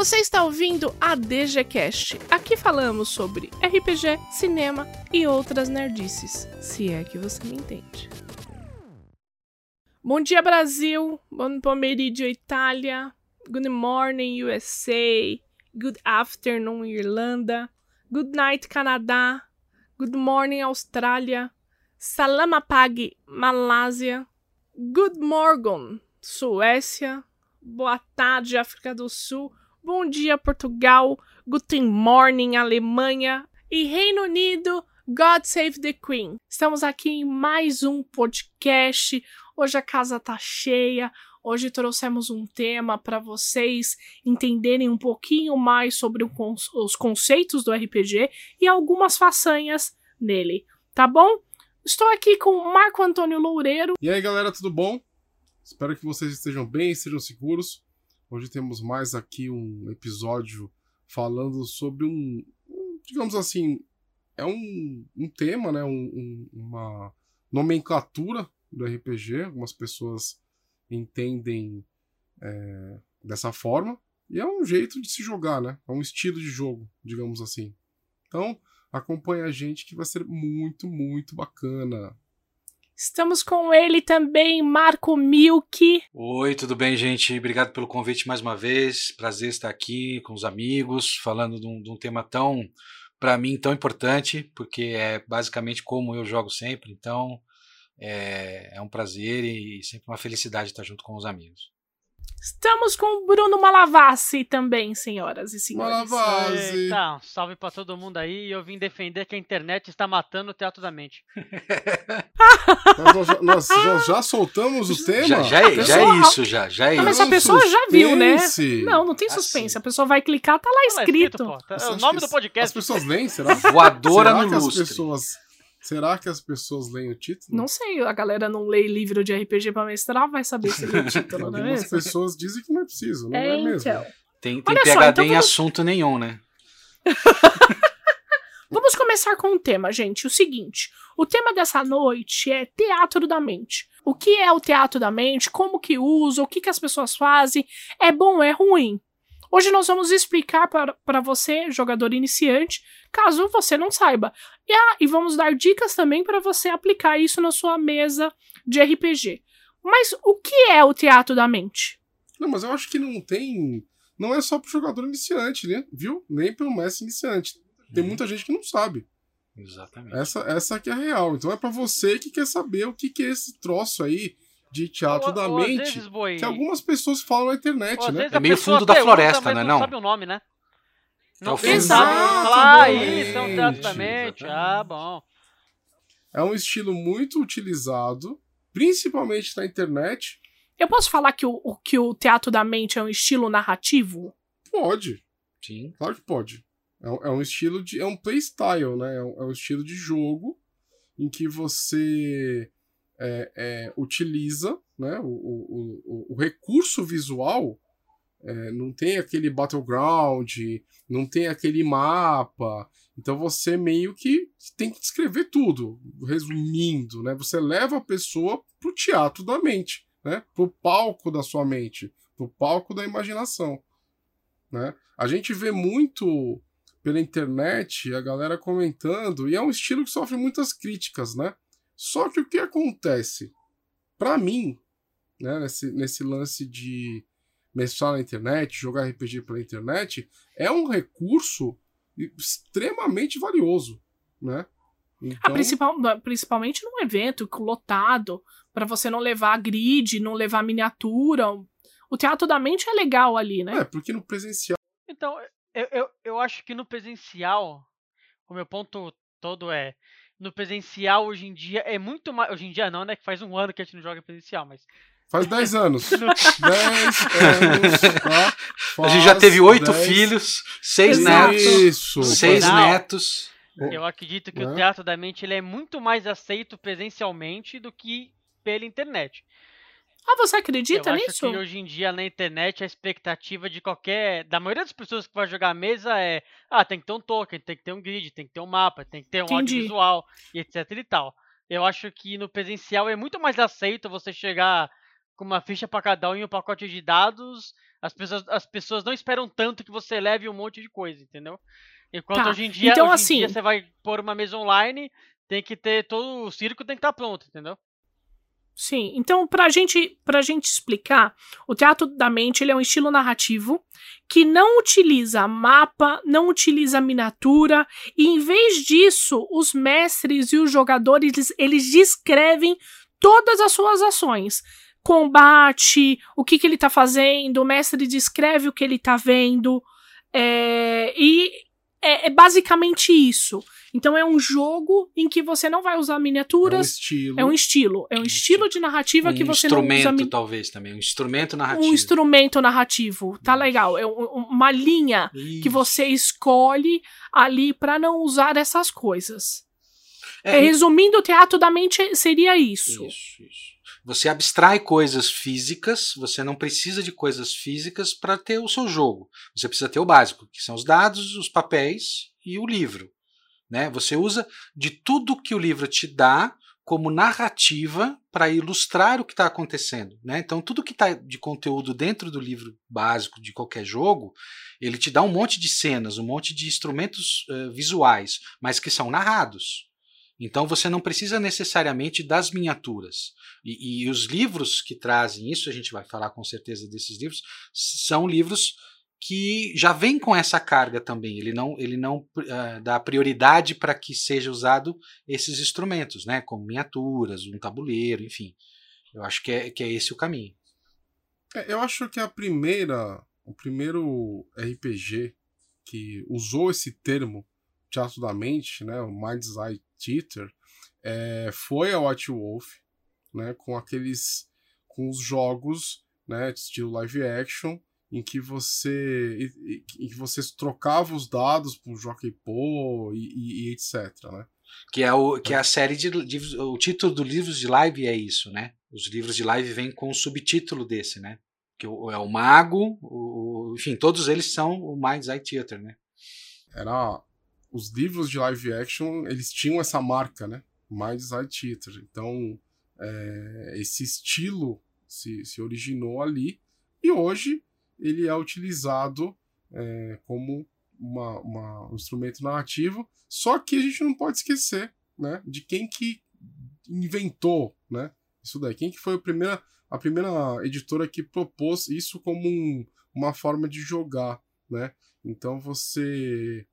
Você está ouvindo a DGCast. Aqui falamos sobre RPG, cinema e outras nerdices, se é que você me entende. Bom dia, Brasil. Bom pomeriggio, Itália. Good morning, USA. Good afternoon, Irlanda. Good night, Canadá. Good morning, Austrália. Salamapag, Malásia. Good morning, Suécia. Boa tarde, África do Sul. Bom dia, Portugal. Guten morning, Alemanha. E Reino Unido, God Save the Queen. Estamos aqui em mais um podcast. Hoje a casa tá cheia. Hoje trouxemos um tema para vocês entenderem um pouquinho mais sobre os conceitos do RPG e algumas façanhas nele, tá bom? Estou aqui com o Marco Antônio Loureiro. E aí, galera, tudo bom? Espero que vocês estejam bem, estejam seguros. Hoje temos mais aqui um episódio falando sobre um, digamos assim, é um, um tema, né? Um, uma nomenclatura do RPG. Algumas pessoas entendem é, dessa forma. E é um jeito de se jogar, né? É um estilo de jogo, digamos assim. Então, acompanha a gente que vai ser muito, muito bacana. Estamos com ele também, Marco Milk. Oi, tudo bem, gente? Obrigado pelo convite mais uma vez. Prazer estar aqui com os amigos, falando de um, de um tema tão, para mim, tão importante, porque é basicamente como eu jogo sempre. Então, é, é um prazer e sempre uma felicidade estar junto com os amigos. Estamos com o Bruno Malavassi também, senhoras e senhores. Malavassi! Então, salve pra todo mundo aí. Eu vim defender que a internet está matando o teatro da mente. nós, já, nós já, já, soltamos o tema? Já, já, é, já é isso, já, já é não, Mas a pessoa já viu, né? Não, não tem suspense. Assim. A pessoa vai clicar, tá lá escrito. Tá lá escrito é o nome do podcast. As pessoas leem, será? Voadora será no lustre. As pessoas Será que as pessoas leem o título? Não sei, a galera não lê livro de RPG pra mestrar, vai saber se lê o título, não é mesmo? As pessoas dizem que não é preciso, não é, é mesmo? Então. Tem, tem PHD só, então em vamos... assunto nenhum, né? vamos começar com o tema, gente. O seguinte, o tema dessa noite é teatro da mente. O que é o teatro da mente? Como que usa? O que, que as pessoas fazem? É bom, é ruim? Hoje nós vamos explicar para você, jogador iniciante, caso você não saiba. E, ah, e vamos dar dicas também para você aplicar isso na sua mesa de RPG. Mas o que é o teatro da mente? Não, mas eu acho que não tem. Não é só para o jogador iniciante, né? Viu? Nem para o mestre iniciante. Tem muita gente que não sabe. Exatamente. Essa, essa aqui é a real. Então é para você que quer saber o que, que é esse troço aí de teatro ou, da ou mente vezes, que algumas pessoas falam na internet, ou, né? É meio fundo da floresta, né? Não, sabe o nome, né? Não, é não sabe. Ah, isso é um teatro da mente. Ah, bom. É um estilo muito utilizado, principalmente na internet. Eu posso falar que o, que o teatro da mente é um estilo narrativo? Pode. Sim. Claro que pode. É um, é um estilo de. É um playstyle, né? É um, é um estilo de jogo em que você é, é, utiliza né, o, o, o, o recurso visual, é, não tem aquele battleground, não tem aquele mapa. Então você meio que tem que descrever tudo, resumindo, né? Você leva a pessoa pro teatro da mente, né? Pro palco da sua mente, pro palco da imaginação, né? A gente vê muito pela internet a galera comentando e é um estilo que sofre muitas críticas, né? Só que o que acontece? Para mim, né, nesse, nesse lance de mestrar na internet, jogar RPG pela internet, é um recurso extremamente valioso, né? Então... principal, principalmente num evento lotado, para você não levar grid, não levar miniatura. O teatro da mente é legal ali, né? É, porque no presencial. Então, eu, eu, eu acho que no presencial, o meu ponto todo é no presencial hoje em dia é muito mais. Hoje em dia não, né? Que faz um ano que a gente não joga presencial, mas. Faz 10 anos. 10 anos. Tá? a gente já teve oito filhos, seis netos. Isso. Seis netos. Eu acredito que é. o teatro da mente ele é muito mais aceito presencialmente do que pela internet. Ah, você acredita eu nisso? Acho que hoje em dia na internet a expectativa de qualquer. Da maioria das pessoas que vai jogar a mesa é. Ah, tem que ter um token, tem que ter um grid, tem que ter um mapa, tem que ter um Entendi. audiovisual e etc e tal. Eu acho que no presencial é muito mais aceito você chegar com uma ficha para cada um e um pacote de dados As pessoas, as pessoas não esperam tanto que você leve um monte de coisa, entendeu? Enquanto tá. hoje em dia, então, hoje assim, dia você vai pôr uma mesa online, tem que ter todo o circo tem que estar tá pronto, entendeu? Sim, então pra gente, pra gente explicar, o teatro da mente ele é um estilo narrativo que não utiliza mapa, não utiliza miniatura, e em vez disso, os mestres e os jogadores eles, eles descrevem todas as suas ações. Combate, o que, que ele tá fazendo, o mestre descreve o que ele tá vendo, é, e é, é basicamente isso. Então é um jogo em que você não vai usar miniaturas. É um estilo. É um estilo. É um estilo de narrativa um que você não usa. Um instrumento, talvez, também. Um instrumento narrativo. Um instrumento narrativo. Tá legal. É uma linha Isso. que você escolhe ali para não usar essas coisas. É, é, resumindo, o teatro da mente seria isso. Isso, isso. Você abstrai coisas físicas, você não precisa de coisas físicas para ter o seu jogo. Você precisa ter o básico, que são os dados, os papéis e o livro. Né? Você usa de tudo que o livro te dá como narrativa para ilustrar o que está acontecendo. Né? Então, tudo que está de conteúdo dentro do livro básico de qualquer jogo, ele te dá um monte de cenas, um monte de instrumentos uh, visuais, mas que são narrados. Então, você não precisa necessariamente das miniaturas. E, e os livros que trazem isso, a gente vai falar com certeza desses livros, são livros que já vem com essa carga também. Ele não, ele não uh, dá prioridade para que seja usado esses instrumentos, né? Como miniaturas, um tabuleiro, enfim. Eu acho que é, que é esse o caminho. É, eu acho que a primeira, o primeiro RPG que usou esse termo teatro da mente, né? O Mind's Eye Theater, é, foi a White Wolf, né? Com aqueles, com os jogos, né? Estilo live action em que você em que você trocava os dados o Jockey Po e, e, e, etc, né? Que é, o, que é a série de, de, O título do livros de live é isso, né? Os livros de live vêm com o subtítulo desse, né? Que é o Mago, o, enfim, todos eles são o Mind's Eye Theater, né? Era. Os livros de live action, eles tinham essa marca, né? Mind's Eye Theater. Então, é, esse estilo se, se originou ali. E hoje ele é utilizado é, como uma, uma, um instrumento narrativo, só que a gente não pode esquecer né, de quem que inventou né, isso daí, quem que foi a primeira, a primeira editora que propôs isso como um, uma forma de jogar, né? Então você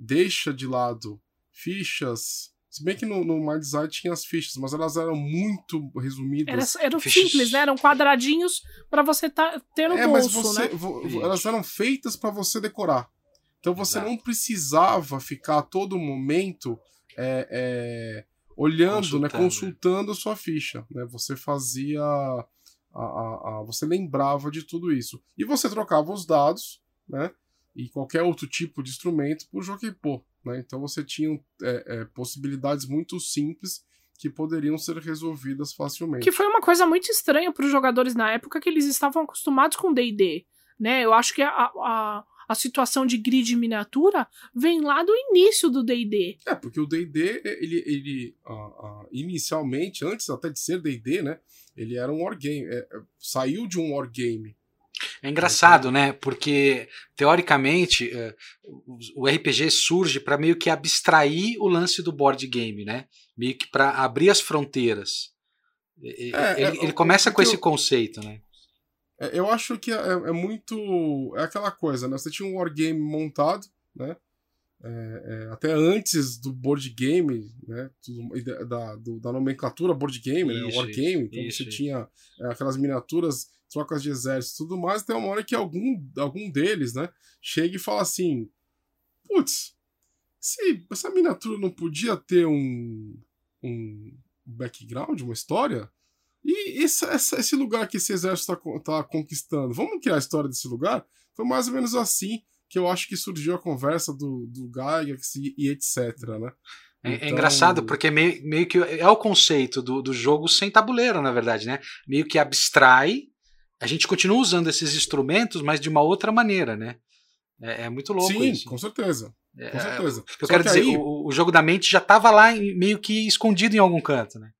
deixa de lado fichas se bem que no, no My Design tinha as fichas, mas elas eram muito resumidas. Era, eram fichas... simples, né? Eram quadradinhos para você tá, ter no é, bolso, mas você, né? Elas eram feitas para você decorar. Então você Exato. não precisava ficar a todo momento é, é, olhando, consultando. né, consultando a sua ficha. Né? Você fazia. A, a, a, você lembrava de tudo isso. E você trocava os dados, né? E qualquer outro tipo de instrumento por Jokipo. Né? Então você tinha é, é, possibilidades muito simples que poderiam ser resolvidas facilmente. Que foi uma coisa muito estranha para os jogadores na época que eles estavam acostumados com D&D, né? Eu acho que a, a, a situação de grid miniatura vem lá do início do D&D. É, porque o D&D, ele, ele uh, uh, inicialmente, antes até de ser D&D, né? Ele era um wargame, é, é, saiu de um wargame, é engraçado, né? Porque, teoricamente, eh, o RPG surge para meio que abstrair o lance do board game, né? Meio que para abrir as fronteiras. É, ele, é, ele começa com esse eu, conceito, né? É, eu acho que é, é, muito. É aquela coisa, né? Você tinha um wargame montado, né? É, é, até antes do board game, né, da, do, da nomenclatura board game, isso, né, wargame, então isso, você isso. tinha é, aquelas miniaturas, trocas de exército e tudo mais, tem uma hora que algum, algum deles, né, chega e fala assim, putz, essa miniatura não podia ter um, um background, uma história? E esse, esse lugar que esse exército está tá conquistando, vamos criar a história desse lugar? Foi mais ou menos assim que eu acho que surgiu a conversa do, do Gygax e, e etc, né? É, é então... é, engraçado porque meio, meio que é o conceito do, do jogo sem tabuleiro, na verdade, né? Meio que abstrai, a gente continua usando esses instrumentos, mas de uma outra maneira, né? É, é muito louco Sim, isso. com certeza. É, com certeza. Eu quero que dizer, aí... o, o, jogo da mente já estava lá meio que escondido em algum canto, né?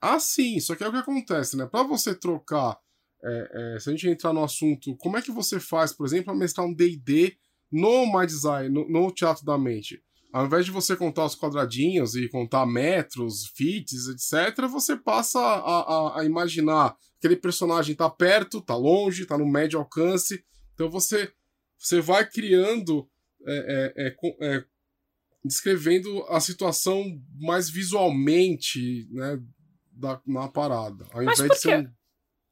Ah, sim. Só que é o que acontece, né? Para você trocar é, é, se a gente entrar no assunto, como é que você faz, por exemplo, a mestrar um D&D no My Design, no, no, Teatro da Mente? Ao invés de você contar os quadradinhos e contar metros, fits, etc., você passa a, a, a imaginar aquele personagem tá perto, tá longe, tá no médio alcance. Então você, você vai criando, é, é, é, é descrevendo a situação mais visualmente, né, da, na parada, ao invés de ser um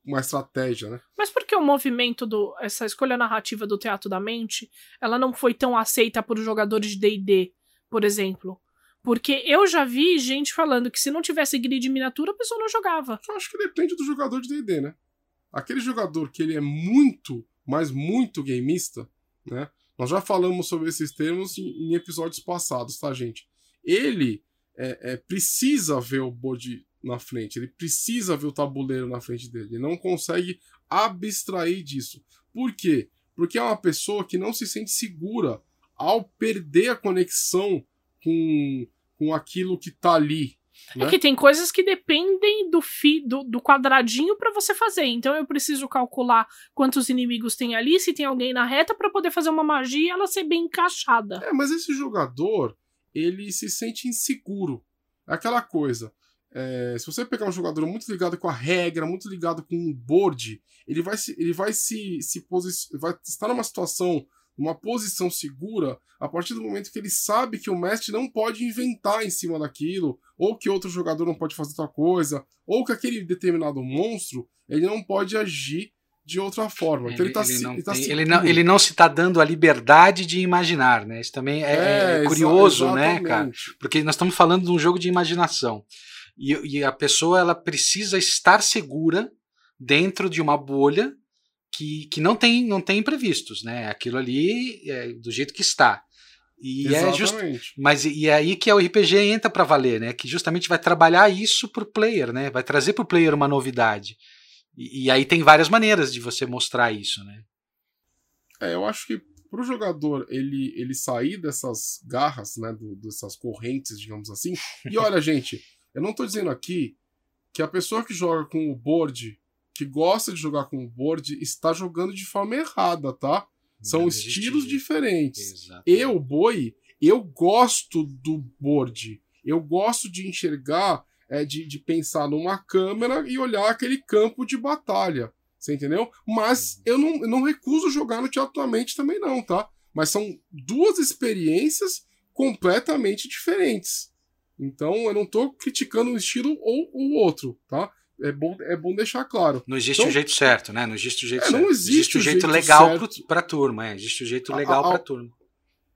uma estratégia, né? Mas por que o movimento do essa escolha narrativa do teatro da mente, ela não foi tão aceita por jogadores de D&D, por exemplo? Porque eu já vi gente falando que se não tivesse grid miniatura, a pessoa não jogava. Eu acho que depende do jogador de D&D, né? Aquele jogador que ele é muito, mas muito gameista, né? Nós já falamos sobre esses termos em, em episódios passados, tá, gente? Ele é, é, precisa ver o board na frente, ele precisa ver o tabuleiro na frente dele, ele não consegue abstrair disso. Por quê? Porque é uma pessoa que não se sente segura ao perder a conexão com, com aquilo que tá ali. É né? É que tem coisas que dependem do, fi, do, do quadradinho para você fazer. Então eu preciso calcular quantos inimigos tem ali, se tem alguém na reta, para poder fazer uma magia e ela ser bem encaixada. É, mas esse jogador, ele se sente inseguro. É aquela coisa. É, se você pegar um jogador muito ligado com a regra, muito ligado com o board, ele vai se, ele vai se, se vai estar numa situação, numa posição segura, a partir do momento que ele sabe que o mestre não pode inventar em cima daquilo, ou que outro jogador não pode fazer outra coisa, ou que aquele determinado monstro ele não pode agir de outra forma. Então ele, ele, tá, ele, não, ele, tá ele, não, ele não se está dando a liberdade de imaginar, né? Isso também é, é, é curioso, né, cara? Porque nós estamos falando de um jogo de imaginação. E, e a pessoa ela precisa estar segura dentro de uma bolha que, que não tem não tem imprevistos, né? Aquilo ali é do jeito que está. E Exatamente. é just, mas e é aí que o RPG entra para valer, né? Que justamente vai trabalhar isso pro player, né? Vai trazer pro player uma novidade. E, e aí tem várias maneiras de você mostrar isso, né? É, eu acho que pro jogador ele ele sair dessas garras, né, do, dessas correntes, digamos assim. E olha, gente, eu não estou dizendo aqui que a pessoa que joga com o board, que gosta de jogar com o board, está jogando de forma errada, tá? São Não estilos diferentes. Exatamente. Eu, boi, eu gosto do board. Eu gosto de enxergar, é, de, de pensar numa câmera e olhar aquele campo de batalha. Você entendeu? Mas uhum. eu, não, eu não recuso jogar no Teatro da Mente também, não, tá? Mas são duas experiências completamente diferentes. Então eu não estou criticando um estilo ou o outro, tá? É bom, é bom deixar claro. Não existe então, o jeito certo, né? Não existe o jeito é, certo. Não existe, existe o jeito, jeito legal para a turma, é. Existe o jeito legal para a turma.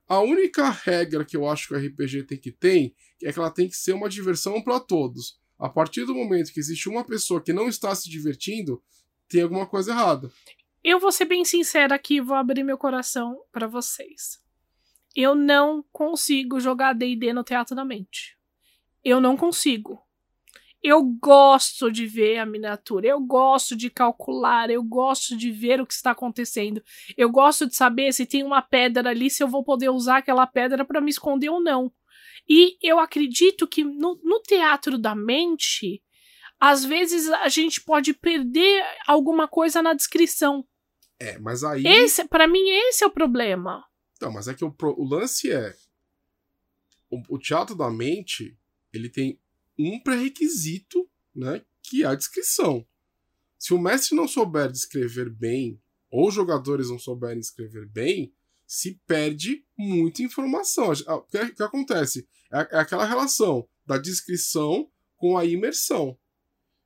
A única regra que eu acho que o RPG tem que ter é que ela tem que ser uma diversão para todos. A partir do momento que existe uma pessoa que não está se divertindo, tem alguma coisa errada. Eu vou ser bem sincera aqui, vou abrir meu coração para vocês. Eu não consigo jogar D&D no Teatro da Mente eu não consigo. Eu gosto de ver a miniatura, eu gosto de calcular, eu gosto de ver o que está acontecendo. Eu gosto de saber se tem uma pedra ali, se eu vou poder usar aquela pedra para me esconder ou não. E eu acredito que no, no teatro da mente, às vezes a gente pode perder alguma coisa na descrição. É, mas aí. Esse, para mim, esse é o problema. Não, mas é que o, o lance é. O, o teatro da mente ele tem um pré-requisito, né, que é a descrição. Se o mestre não souber descrever bem, ou os jogadores não souberem escrever bem, se perde muita informação. O que, que acontece? É, é aquela relação da descrição com a imersão.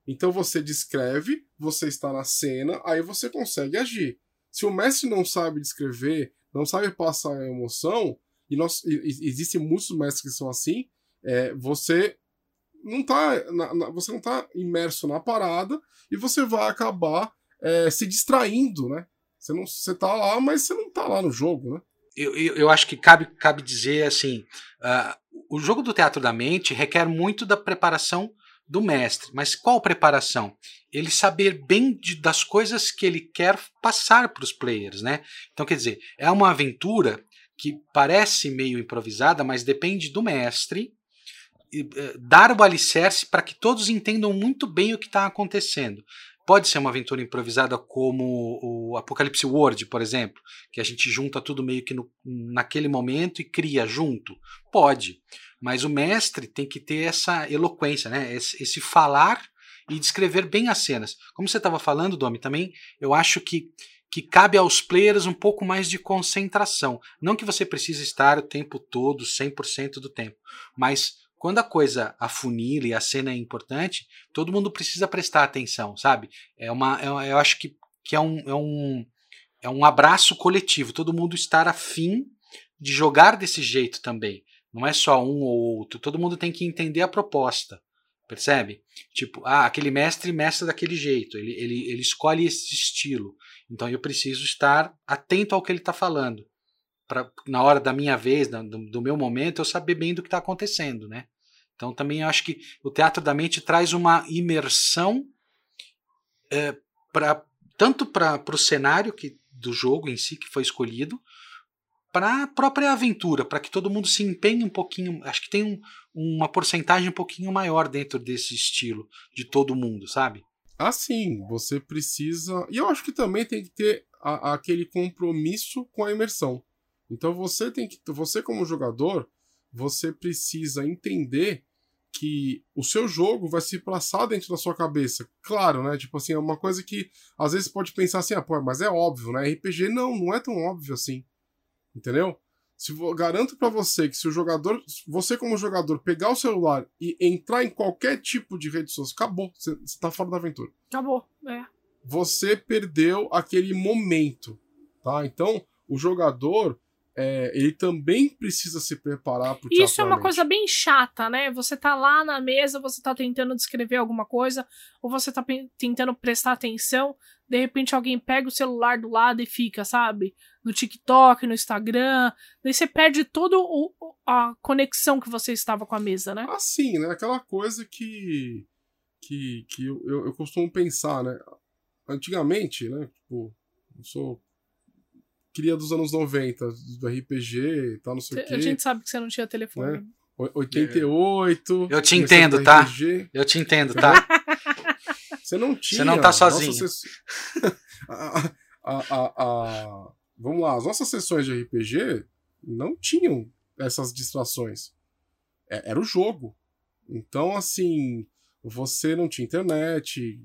Então você descreve, você está na cena, aí você consegue agir. Se o mestre não sabe descrever, não sabe passar a emoção, e, nós, e existem muitos mestres que são assim, é, você não tá na, na, você não tá imerso na parada e você vai acabar é, se distraindo, né? Você não você tá lá, mas você não tá lá no jogo, né? Eu, eu, eu acho que cabe, cabe dizer assim, uh, o jogo do teatro da mente requer muito da preparação do mestre, mas qual preparação? Ele saber bem de, das coisas que ele quer passar para os players, né? Então quer dizer, é uma aventura que parece meio improvisada, mas depende do mestre dar o alicerce para que todos entendam muito bem o que está acontecendo. pode ser uma aventura improvisada como o Apocalipse World, por exemplo, que a gente junta tudo meio que no, naquele momento e cria junto. Pode, mas o mestre tem que ter essa eloquência, né? esse, esse falar e descrever bem as cenas. Como você estava falando, Domi, também eu acho que que cabe aos players um pouco mais de concentração. Não que você precise estar o tempo todo, 100% do tempo, mas quando a coisa afunila e a cena é importante, todo mundo precisa prestar atenção, sabe? É uma, é, eu acho que, que é, um, é, um, é um abraço coletivo, todo mundo estar afim de jogar desse jeito também. Não é só um ou outro, todo mundo tem que entender a proposta. Percebe? Tipo, ah, aquele mestre mestra daquele jeito, ele, ele, ele escolhe esse estilo. Então eu preciso estar atento ao que ele está falando. Na hora da minha vez, do, do meu momento, eu saber bem do que está acontecendo, né? Então também acho que o teatro da mente traz uma imersão é, pra, tanto para o cenário que, do jogo em si que foi escolhido, para a própria aventura, para que todo mundo se empenhe um pouquinho. Acho que tem um, uma porcentagem um pouquinho maior dentro desse estilo de todo mundo, sabe? Assim, você precisa. E eu acho que também tem que ter a, aquele compromisso com a imersão. Então você tem que. Você, como jogador, você precisa entender que o seu jogo vai se passar dentro da sua cabeça. Claro, né? Tipo assim, é uma coisa que às vezes pode pensar assim, ah, pô, mas é óbvio, né? RPG não, não é tão óbvio assim. Entendeu? Se garanto para você que se o jogador, você como jogador, pegar o celular e entrar em qualquer tipo de rede social, acabou, você, você tá fora da aventura. Acabou, é. Você perdeu aquele momento, tá? Então, o jogador, é, ele também precisa se preparar pro Isso é uma coisa bem chata, né? Você tá lá na mesa, você tá tentando descrever alguma coisa, ou você tá tentando prestar atenção, de repente alguém pega o celular do lado e fica, sabe? No TikTok, no Instagram. Daí você perde toda a conexão que você estava com a mesa, né? Assim, né? Aquela coisa que. que, que eu, eu, eu costumo pensar, né? Antigamente, né? Tipo, eu sou cria dos anos 90, do RPG e tal, não sei o quê. A gente sabe que você não tinha telefone. Né? 88. Eu te entendo, tá? Eu te entendo, tá? Você não tinha. Você não tá sozinho. a, a, a, vamos lá, as nossas sessões de RPG não tinham essas distrações. É, era o jogo. Então, assim, você não tinha internet,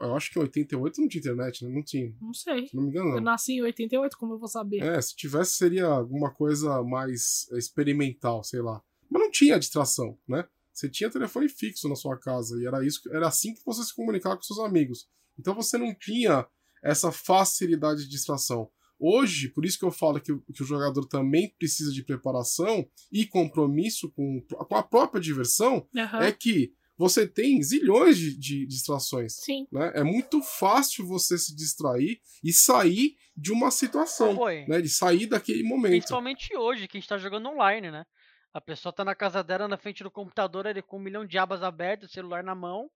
eu acho que em 88 não tinha internet, né? Não tinha. Não sei. Se não me engano, não. Eu nasci em 88, como eu vou saber? É, se tivesse seria alguma coisa mais experimental, sei lá. Mas não tinha distração, né? Você tinha telefone fixo na sua casa e era isso, era assim que você se comunicava com seus amigos. Então você não tinha essa facilidade de distração. Hoje, por isso que eu falo que, que o jogador também precisa de preparação e compromisso com, com a própria diversão, uhum. é que você tem zilhões de, de distrações. Sim. Né? É muito fácil você se distrair e sair de uma situação, Foi. né? De sair daquele momento. Principalmente hoje, que a gente tá jogando online, né? A pessoa tá na casa dela, na frente do computador, ele com um milhão de abas abertas, celular na mão.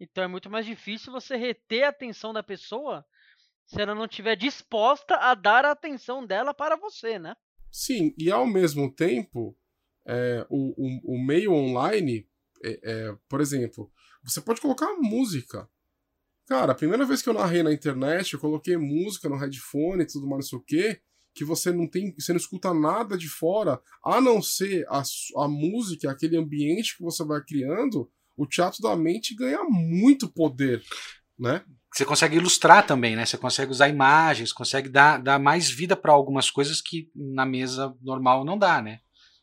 Então é muito mais difícil você reter a atenção da pessoa se ela não estiver disposta a dar a atenção dela para você, né? Sim, e ao mesmo tempo, é, o, o, o meio online é, é, por exemplo, você pode colocar música. Cara, a primeira vez que eu narrei na internet, eu coloquei música no headphone e tudo mais, não sei o quê, que você não tem, você não escuta nada de fora, a não ser a, a música, aquele ambiente que você vai criando, o teatro da mente ganha muito poder, né? Você consegue ilustrar também, né? Você consegue usar imagens, consegue dar, dar mais vida para algumas coisas que na mesa normal não dá, né?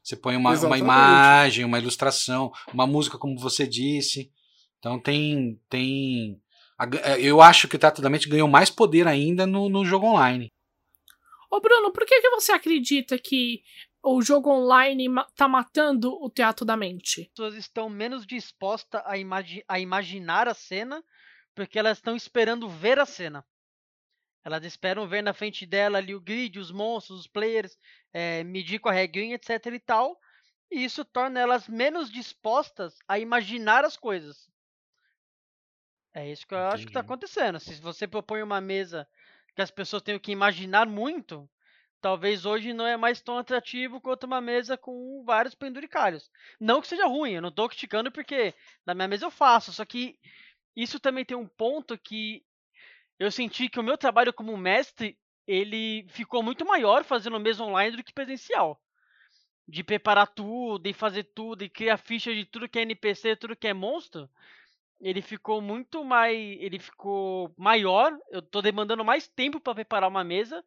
Você põe uma, uma imagem, uma ilustração, uma música, como você disse. Então tem. tem é, eu acho que o Teatro da Mente ganhou mais poder ainda no, no jogo online. Ô Bruno, por que, que você acredita que o jogo online tá matando o teatro da mente? As pessoas estão menos dispostas a, imagi a imaginar a cena porque elas estão esperando ver a cena. Elas esperam ver na frente dela ali o grid, os monstros, os players, é, medir com a regrinha, etc e tal. E isso torna elas menos dispostas a imaginar as coisas. É isso que eu Entendi. acho que está acontecendo. Se você propõe uma mesa que as pessoas tenham que imaginar muito, talvez hoje não é mais tão atrativo quanto uma mesa com vários penduricalhos. Não que seja ruim, eu não estou criticando porque na minha mesa eu faço, só que isso também tem um ponto que eu senti que o meu trabalho como mestre, ele ficou muito maior fazendo mesmo online do que presencial. De preparar tudo, e fazer tudo, e criar ficha de tudo que é NPC, tudo que é monstro. Ele ficou muito mais. Ele ficou maior. Eu tô demandando mais tempo para preparar uma mesa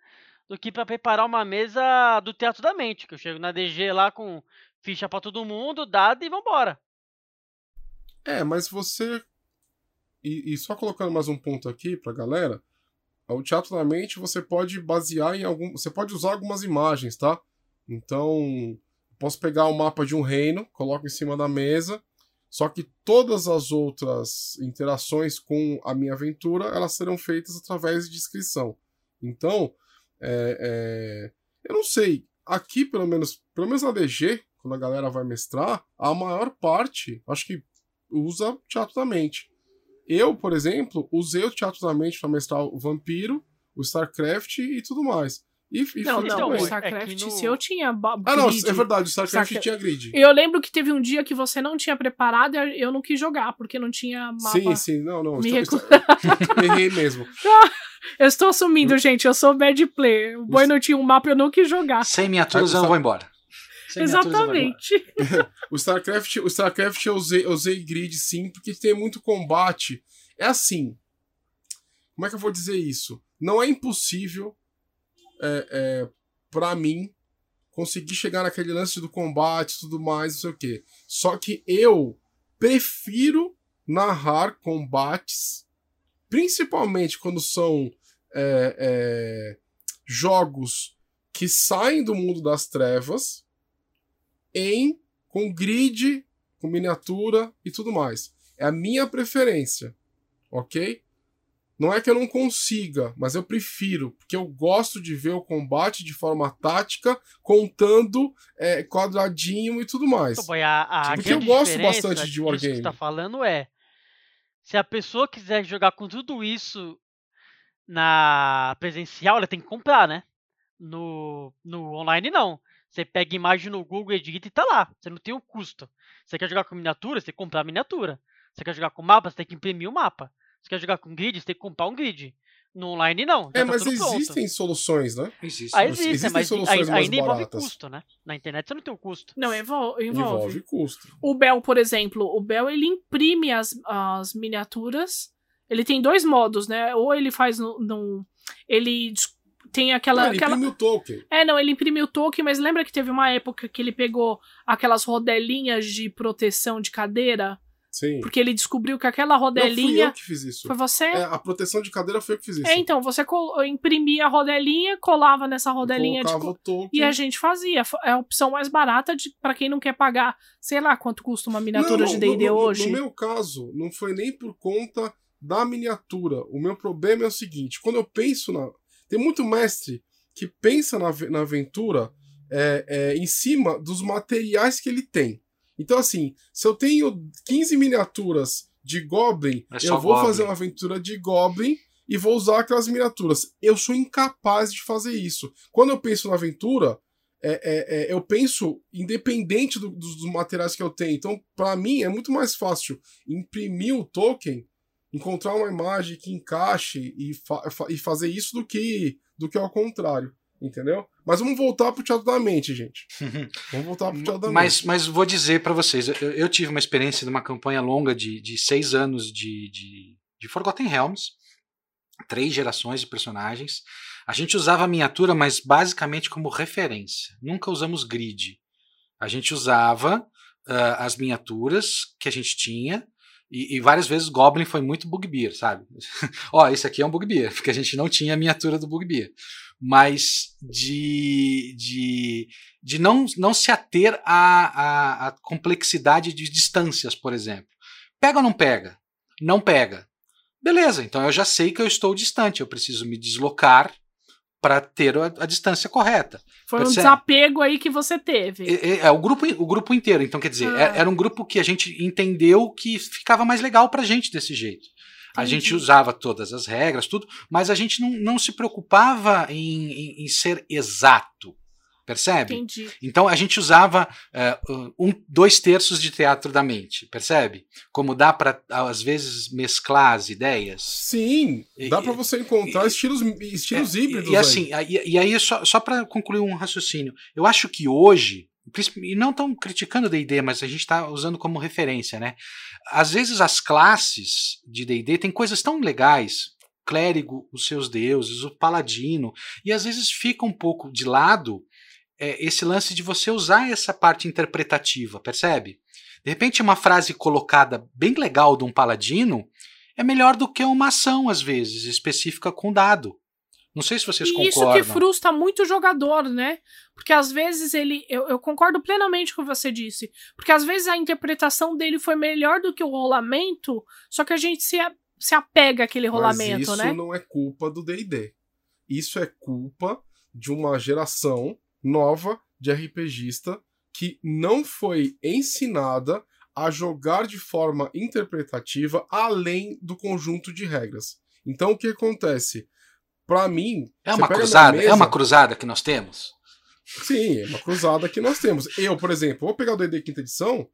do que para preparar uma mesa do Teatro da Mente. Que eu chego na DG lá com ficha para todo mundo, dado e vambora. É, mas você e, e, só colocando mais um ponto aqui pra galera, o Teatro da Mente você pode basear em algum. Você pode usar algumas imagens, tá? Então, posso pegar o mapa de um reino, coloco em cima da mesa, só que todas as outras interações com a minha aventura elas serão feitas através de descrição. Então, é, é, eu não sei. Aqui, pelo menos, pelo menos na DG, quando a galera vai mestrar, a maior parte, acho que usa Teatro da Mente. Eu, por exemplo, usei o Teatro da Mente para mestrar o Vampiro, o StarCraft e tudo mais. E, e não, não, o StarCraft, é no... se eu tinha. Grid, ah, não, é verdade, o StarCraft Star... tinha grid. Eu lembro que teve um dia que você não tinha preparado e eu não quis jogar, porque não tinha mapa. Sim, sim, não, não. Me está, Errei mesmo. eu estou assumindo, gente, eu sou bad player. O Boi não tinha um mapa, eu não quis jogar. Sem miniaturas eu não vou embora. Sem Exatamente. o StarCraft, o StarCraft eu usei, eu usei grid sim, porque tem muito combate. É assim. Como é que eu vou dizer isso? Não é impossível é, é, para mim conseguir chegar naquele lance do combate e tudo mais, não sei o quê. Só que eu prefiro narrar combates, principalmente quando são é, é, jogos que saem do mundo das trevas, em com grid, com miniatura e tudo mais. É a minha preferência, ok? Não é que eu não consiga, mas eu prefiro, porque eu gosto de ver o combate de forma tática, contando é, quadradinho e tudo mais. A, a porque eu gosto bastante de wargame. O que você tá falando é, se a pessoa quiser jogar com tudo isso na presencial, ela tem que comprar, né? No, no online não. Você pega imagem no Google, edita e tá lá. Você não tem o custo. Você quer jogar com miniatura, você tem que comprar a miniatura. Você quer jogar com mapa, você tem que imprimir o mapa. Você quer jogar com grid, você tem que comprar um grid. No online não. É, tá mas existem pronto. soluções, né? Existem. Ah, existe, existem mas soluções aí, ainda envolve custo, né? Na internet você não tem o custo. Não, envolve. Envolve, envolve custo. O Bell, por exemplo, o Bell ele imprime as, as miniaturas. Ele tem dois modos, né? Ou ele faz no, no ele tem aquela. Ah, ele aquela... imprime o token. É, não, ele imprimiu o token, mas lembra que teve uma época que ele pegou aquelas rodelinhas de proteção de cadeira? Sim. Porque ele descobriu que aquela rodelinha. Não, fui eu que fiz isso. Foi você? É, a proteção de cadeira foi eu que fiz isso. É, então, você imprimia a rodelinha, colava nessa rodelinha de. O token. E a gente fazia. É a opção mais barata de para quem não quer pagar, sei lá quanto custa uma miniatura não, de DD hoje. No meu caso, não foi nem por conta da miniatura. O meu problema é o seguinte: quando eu penso na. Tem muito mestre que pensa na, na aventura é, é, em cima dos materiais que ele tem. Então, assim, se eu tenho 15 miniaturas de Goblin, é eu vou Goblin. fazer uma aventura de Goblin e vou usar aquelas miniaturas. Eu sou incapaz de fazer isso. Quando eu penso na aventura, é, é, é, eu penso independente do, dos materiais que eu tenho. Então, para mim, é muito mais fácil imprimir o token encontrar uma imagem que encaixe e, fa e fazer isso do que do que ao contrário. Entendeu? Mas vamos voltar pro Teatro da Mente, gente. Vamos voltar pro Teatro da mas, Mente. Mas vou dizer para vocês, eu, eu, tive uma experiência de uma campanha longa de, de seis anos de, de, de Forgotten Realms, três gerações de personagens. A gente usava a miniatura, mas basicamente como referência. Nunca usamos grid. A gente usava uh, as miniaturas que a gente tinha e, e, várias vezes Goblin foi muito bugbear, sabe? Ó, esse aqui é um bugbear, porque a gente não tinha a miniatura do bugbear. Mas de, de, de não, não se ater à, à, à complexidade de distâncias, por exemplo. Pega ou não pega? Não pega. Beleza, então eu já sei que eu estou distante, eu preciso me deslocar para ter a, a, distância correta. Foi um desapego aí que você teve. É, é, é, o, grupo, o grupo inteiro. Então, quer dizer, é, ah. era um grupo que a gente entendeu que ficava mais legal pra gente desse jeito. Entendi. A gente usava todas as regras, tudo, mas a gente não, não se preocupava em, em, em ser exato. Percebe? Entendi. Então a gente usava uh, um, dois terços de teatro da mente, percebe? Como dá para às vezes mesclar as ideias. Sim, dá para você encontrar e, estilos, estilos é, híbridos. E, assim, aí. E, e aí só, só para concluir um raciocínio, eu acho que hoje e não estão criticando o D&D, mas a gente está usando como referência, né? Às vezes as classes de D&D têm coisas tão legais, clérigo, os seus deuses, o paladino, e às vezes fica um pouco de lado é, esse lance de você usar essa parte interpretativa, percebe? De repente uma frase colocada bem legal de um paladino é melhor do que uma ação, às vezes, específica com dado. Não sei se vocês e concordam. Isso que frustra muito o jogador, né? Porque às vezes ele. Eu, eu, concordo plenamente com o que você disse. Porque às vezes a interpretação dele foi melhor do que o rolamento, só que a gente se, se apega àquele rolamento, Mas isso né? Isso não é culpa do DD. Isso é culpa de uma geração nova de RPGista que não foi ensinada a jogar de forma interpretativa além do conjunto de regras. Então o que acontece? Para mim. É uma cruzada? Mesa... É uma cruzada que nós temos? Sim, é uma cruzada que nós temos. Eu, por exemplo, vou pegar o DD quinta edição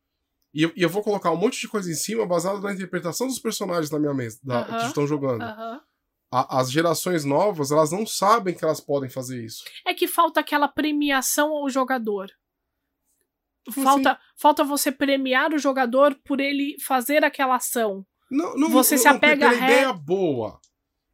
e eu, e eu, vou colocar um monte de coisa em cima baseado na interpretação dos personagens da minha mesa, da, uh -huh, que estão jogando. Uh -huh. A, as gerações novas, elas não sabem que elas podem fazer isso. É que falta aquela premiação ao jogador. Falta, assim? falta você premiar o jogador por ele fazer aquela ação. Não, não, você não, se apega a ideia boa.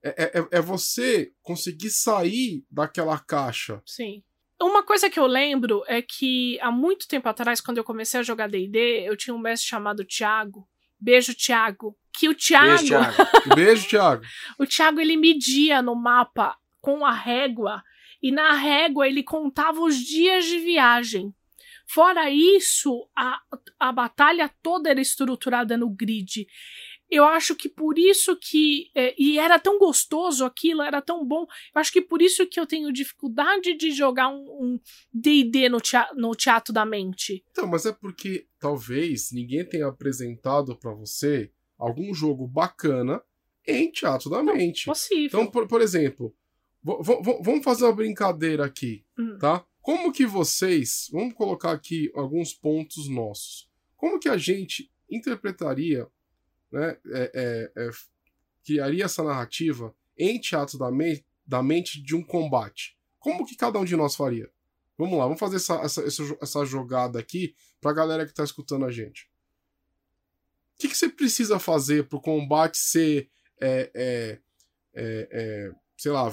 É, é, é você conseguir sair daquela caixa. Sim. Uma coisa que eu lembro é que há muito tempo atrás, quando eu comecei a jogar D&D, eu tinha um mestre chamado Thiago. Beijo, Thiago. Que o Thiago... Beijo, Thiago. Beijo, Thiago. o Thiago, ele media no mapa com a régua. E na régua ele contava os dias de viagem. Fora isso, a, a batalha toda era estruturada no grid eu acho que por isso que. É, e era tão gostoso aquilo, era tão bom. Eu acho que por isso que eu tenho dificuldade de jogar um DD um no, teatro, no teatro da mente. Então, mas é porque talvez ninguém tenha apresentado para você algum jogo bacana em teatro da Não, mente. Possível. Então, por, por exemplo, vamos fazer uma brincadeira aqui, hum. tá? Como que vocês. Vamos colocar aqui alguns pontos nossos. Como que a gente interpretaria né, é, é, é, criaria essa narrativa em teatro da, me da mente de um combate. Como que cada um de nós faria? Vamos lá, vamos fazer essa, essa, essa jogada aqui pra galera que tá escutando a gente. O que, que você precisa fazer pro combate ser, é, é, é, sei lá,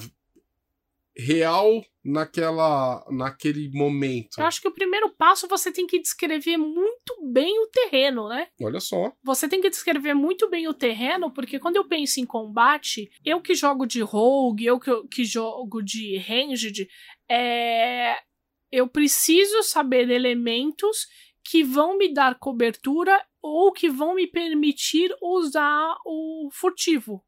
real naquela naquele momento. Eu acho que o primeiro passo você tem que descrever muito bem o terreno, né? Olha só. Você tem que descrever muito bem o terreno, porque quando eu penso em combate, eu que jogo de rogue, eu que, que jogo de ranged, é... eu preciso saber elementos que vão me dar cobertura ou que vão me permitir usar o furtivo.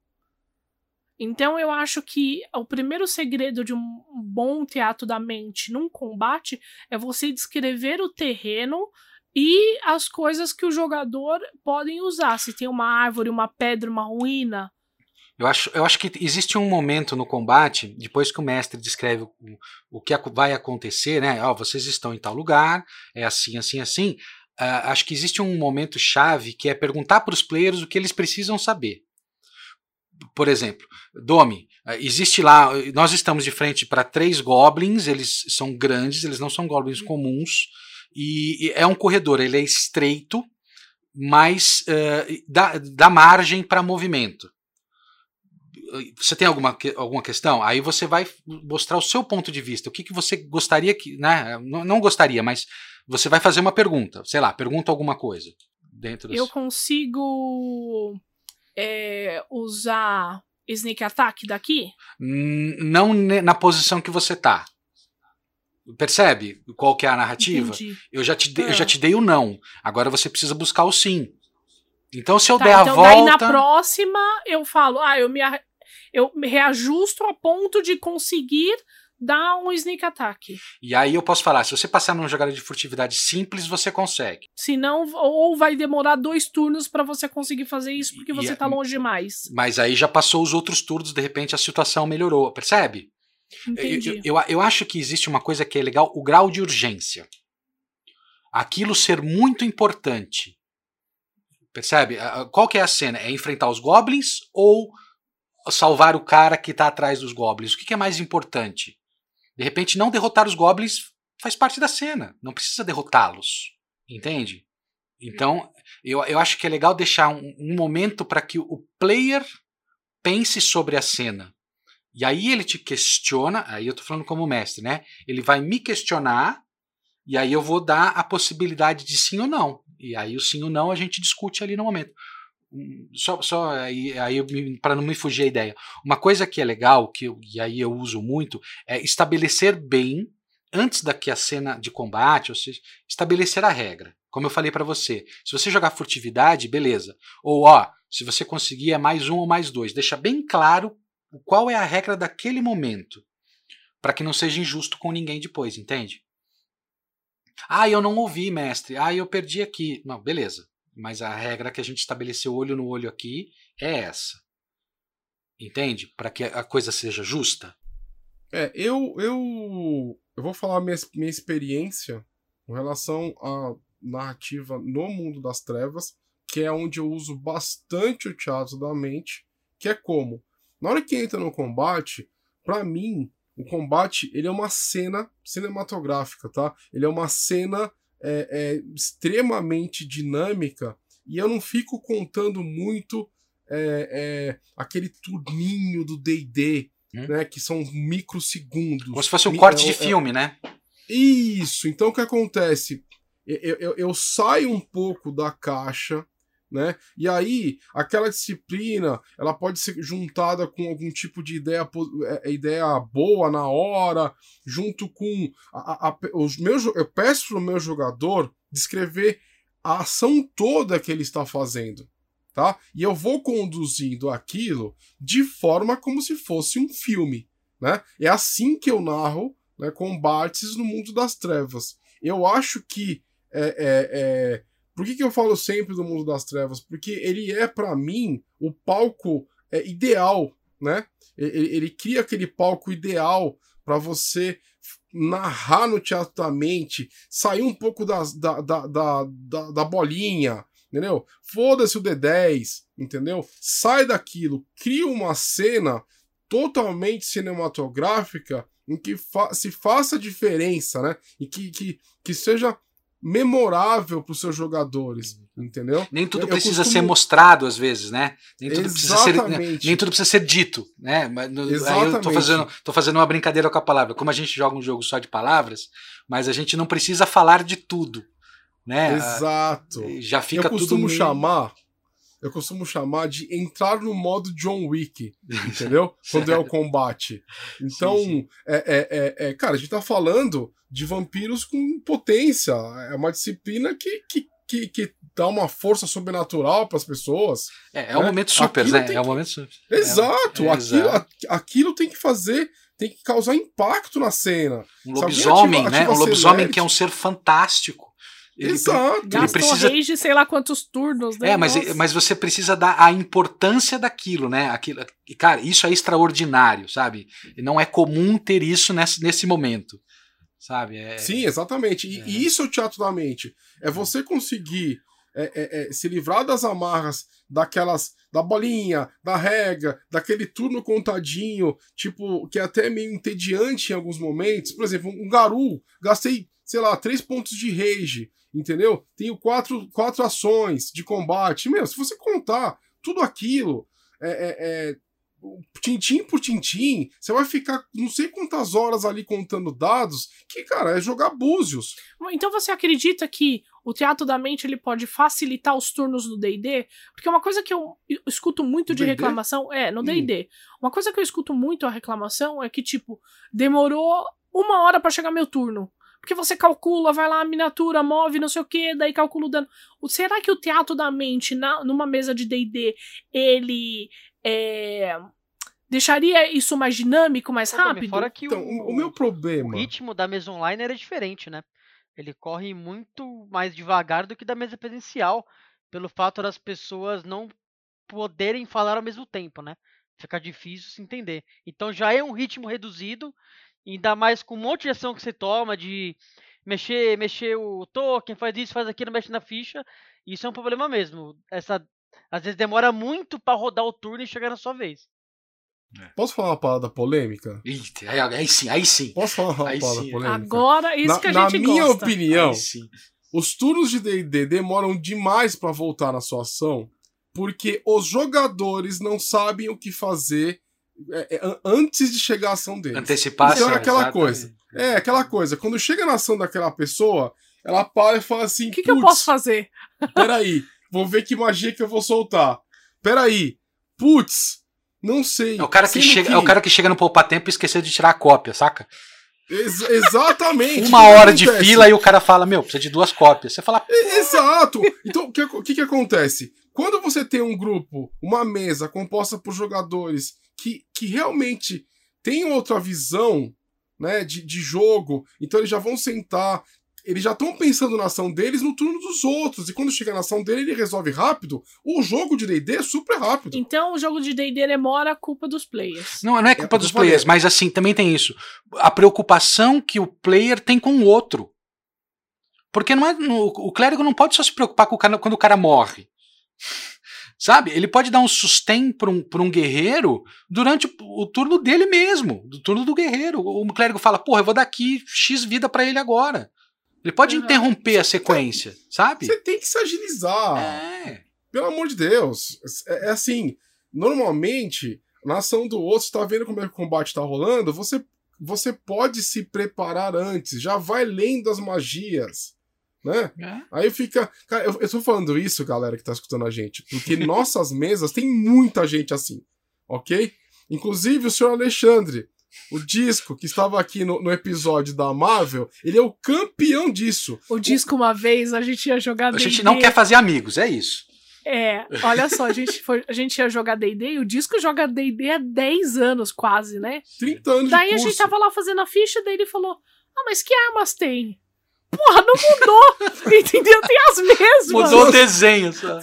Então eu acho que o primeiro segredo de um bom teatro da mente num combate é você descrever o terreno e as coisas que o jogador podem usar. Se tem uma árvore, uma pedra, uma ruína. Eu acho, eu acho que existe um momento no combate, depois que o mestre descreve o, o que vai acontecer, né? Oh, vocês estão em tal lugar, é assim, assim, assim. Uh, acho que existe um momento chave que é perguntar para os players o que eles precisam saber por exemplo, Domi, eh, existe lá, nós estamos de frente para três goblins, eles são grandes, eles não são goblins comuns, e, e é um corredor, ele é estreito, mas uh, dá, dá margem para movimento. Você tem alguma, alguma questão? Aí você vai mostrar o seu ponto de vista. O que, que você gostaria que. Né, não, não gostaria, mas você vai fazer uma pergunta. Sei lá, pergunta alguma coisa. Dentro Eu consigo é, usar sneak attack daqui? Não na posição que você tá. Percebe qual que é a narrativa? Eu já, te, eu já ah. te dei o não. Agora você precisa buscar o sim. Então, se eu tá, der então a volta. Daí na próxima eu falo, ah, eu me, eu me reajusto a ponto de conseguir dá um sneak attack. E aí eu posso falar, se você passar numa jogada de furtividade simples, você consegue. Se não, ou vai demorar dois turnos para você conseguir fazer isso porque você e, tá longe demais. Mas aí já passou os outros turnos, de repente a situação melhorou, percebe? Entendi. Eu, eu, eu acho que existe uma coisa que é legal, o grau de urgência. Aquilo ser muito importante. Percebe? Qual que é a cena? É enfrentar os goblins ou salvar o cara que está atrás dos goblins? O que, que é mais importante? De repente, não derrotar os goblins faz parte da cena. Não precisa derrotá-los. Entende? Então, eu, eu acho que é legal deixar um, um momento para que o player pense sobre a cena. E aí ele te questiona, aí eu tô falando como mestre, né? Ele vai me questionar e aí eu vou dar a possibilidade de sim ou não. E aí o sim ou não a gente discute ali no momento. Só, só aí, aí para não me fugir a ideia. Uma coisa que é legal, que eu, e aí eu uso muito, é estabelecer bem, antes da que a cena de combate, ou seja, estabelecer a regra. Como eu falei para você, se você jogar furtividade, beleza. Ou ó, se você conseguir é mais um ou mais dois. Deixa bem claro qual é a regra daquele momento, para que não seja injusto com ninguém depois, entende? Ah, eu não ouvi, mestre. Ah, eu perdi aqui. Não, beleza. Mas a regra que a gente estabeleceu olho no olho aqui é essa. Entende? Para que a coisa seja justa. É, eu eu eu vou falar minha, minha experiência com relação à narrativa no mundo das trevas, que é onde eu uso bastante o teatro da mente, que é como na hora que entra no combate, para mim, o combate ele é uma cena cinematográfica, tá? Ele é uma cena é, é, extremamente dinâmica e eu não fico contando muito é, é aquele turninho do D&D, hum. né? Que são microsegundos. Como se fosse um corte de é, é filme, né? Isso. Então o que acontece? Eu, eu, eu saio um pouco da caixa né? E aí, aquela disciplina, ela pode ser juntada com algum tipo de ideia, é, é, ideia boa na hora, junto com a, a, os meus, eu peço para o meu jogador descrever a ação toda que ele está fazendo, tá? E eu vou conduzindo aquilo de forma como se fosse um filme, né? É assim que eu narro né, combates no mundo das trevas. Eu acho que é, é, é por que, que eu falo sempre do mundo das trevas? Porque ele é, para mim, o palco é, ideal, né? Ele, ele cria aquele palco ideal para você narrar no teatro da mente, sair um pouco das, da, da, da, da, da bolinha, entendeu? Foda-se o D10, entendeu? Sai daquilo, cria uma cena totalmente cinematográfica em que fa se faça diferença, né? E que, que, que seja memorável para os seus jogadores, entendeu? Nem tudo eu, precisa costumo... ser mostrado às vezes, né? Nem tudo, precisa ser, nem tudo precisa ser dito, né? Exatamente. Aí eu tô fazendo, tô fazendo uma brincadeira com a palavra. Como a gente joga um jogo só de palavras, mas a gente não precisa falar de tudo, né? Exato. Já fica eu costumo tudo chamar eu costumo chamar de entrar no modo John Wick, entendeu? Quando é o combate. Então, sim, sim. É, é, é, é, cara, a gente tá falando de vampiros com potência. É uma disciplina que, que, que, que dá uma força sobrenatural para as pessoas. É, é né? um momento super, aquilo né? É um momento super. Exato. É, é, aquilo, exato. aquilo tem que fazer tem que causar impacto na cena. Um lobisomem, ativa, ativa né? Um lobisomem que é um ser fantástico. Ele, Exato. Ele precisa rage, sei lá quantos turnos, né? É, mas, mas você precisa dar a importância daquilo, né? Aquilo, cara, isso é extraordinário, sabe? Não é comum ter isso nesse, nesse momento, sabe? É, Sim, exatamente. E, é. e, isso é o teatro da mente. É você conseguir é, é, é, se livrar das amarras daquelas da bolinha, da regra, daquele turno contadinho, tipo, que é até meio entediante em alguns momentos. Por exemplo, um Garu, gastei, sei lá, três pontos de rage entendeu? Tenho quatro, quatro ações de combate. Meu, se você contar tudo aquilo, é, é, é, tintim por tintim, você vai ficar não sei quantas horas ali contando dados, que, cara, é jogar búzios. Então você acredita que o teatro da mente ele pode facilitar os turnos do D&D? Porque uma coisa que eu escuto muito de reclamação é no D&D. Hum. Uma coisa que eu escuto muito a reclamação é que tipo demorou uma hora para chegar meu turno. Porque você calcula, vai lá, a miniatura, move, não sei o que, daí calcula o dano. Será que o teatro da mente, na, numa mesa de DD, ele é, deixaria isso mais dinâmico, mais rápido? Fora que então, o, o, meu problema. O ritmo da mesa online era diferente, né? Ele corre muito mais devagar do que da mesa presencial, pelo fato das pessoas não poderem falar ao mesmo tempo, né? Fica difícil se entender. Então já é um ritmo reduzido, ainda mais com um monte de ação que você toma, de mexer, mexer o token, faz isso, faz aquilo, mexe na ficha. Isso é um problema mesmo. Essa às vezes demora muito para rodar o turno e chegar na sua vez. É. Posso falar uma parada polêmica? Eita, aí, aí, sim, aí sim. Posso falar uma aí parada sim. polêmica? Agora, isso na, que a gente Na minha gosta. opinião, os turnos de D&D demoram demais para voltar na sua ação, porque os jogadores não sabem o que fazer é, é, antes de chegar a ação deles. Antecipar Então é aquela exatamente. coisa. É, aquela coisa. Quando chega na ação daquela pessoa, ela para e fala assim: O que, que eu "Putz, posso fazer? Peraí, vou ver que magia que eu vou soltar. Peraí, putz, não sei. É o cara que chega, é o cara que chega no poupar tempo e esqueceu de tirar a cópia, saca? Ex- exatamente. Uma que hora de fila e o cara fala, meu, precisa de duas cópias. Você fala, Exato! Então, o que, o que que acontece? Quando você tem um grupo, uma mesa composta por jogadores que, que realmente têm outra visão né, de, de jogo, então eles já vão sentar, eles já estão pensando na ação deles no turno dos outros, e quando chega na ação dele ele resolve rápido, o jogo de D&D é super rápido. Então o jogo de D&D demora a culpa dos players. não, não é É culpa que dos players, mas assim, também tem isso. A preocupação que o player tem com o outro. Porque não é, no- o clérigo não pode só se preocupar com o cara, quando o cara morre. Sabe? Ele pode dar um sustain para um, pra um guerreiro durante o, o turno dele mesmo, do turno do guerreiro. O, o clérigo fala, porra, eu vou dar aqui X vida para ele agora. Ele pode Uhum. interromper a sequência, sabe? Você tem que se agilizar. É. Pelo amor de Deus. É, é assim, normalmente, na ação do outro, você tá vendo como é que o combate tá rolando, você, você pode se preparar antes, já vai lendo as magias, né? É. Aí fica. Cara, eu, eu tô falando isso, galera que tá escutando a gente, porque nossas mesas tem muita gente assim, ok? Inclusive o senhor Alexandre, o disco que estava aqui no, no episódio da Marvel, ele é o campeão disso. O disco uma vez a gente ia jogar A gente não quer fazer amigos, é isso. É, olha só, a gente, foi, a gente ia jogar D&D e o disco joga D&D há 10 anos quase, né? 30 anos Daí de a gente tava lá fazendo a ficha, daí ele falou: Ah, mas que armas tem? Porra, não mudou! Entendeu? Tem as mesmas. Mudou o desenho. Só.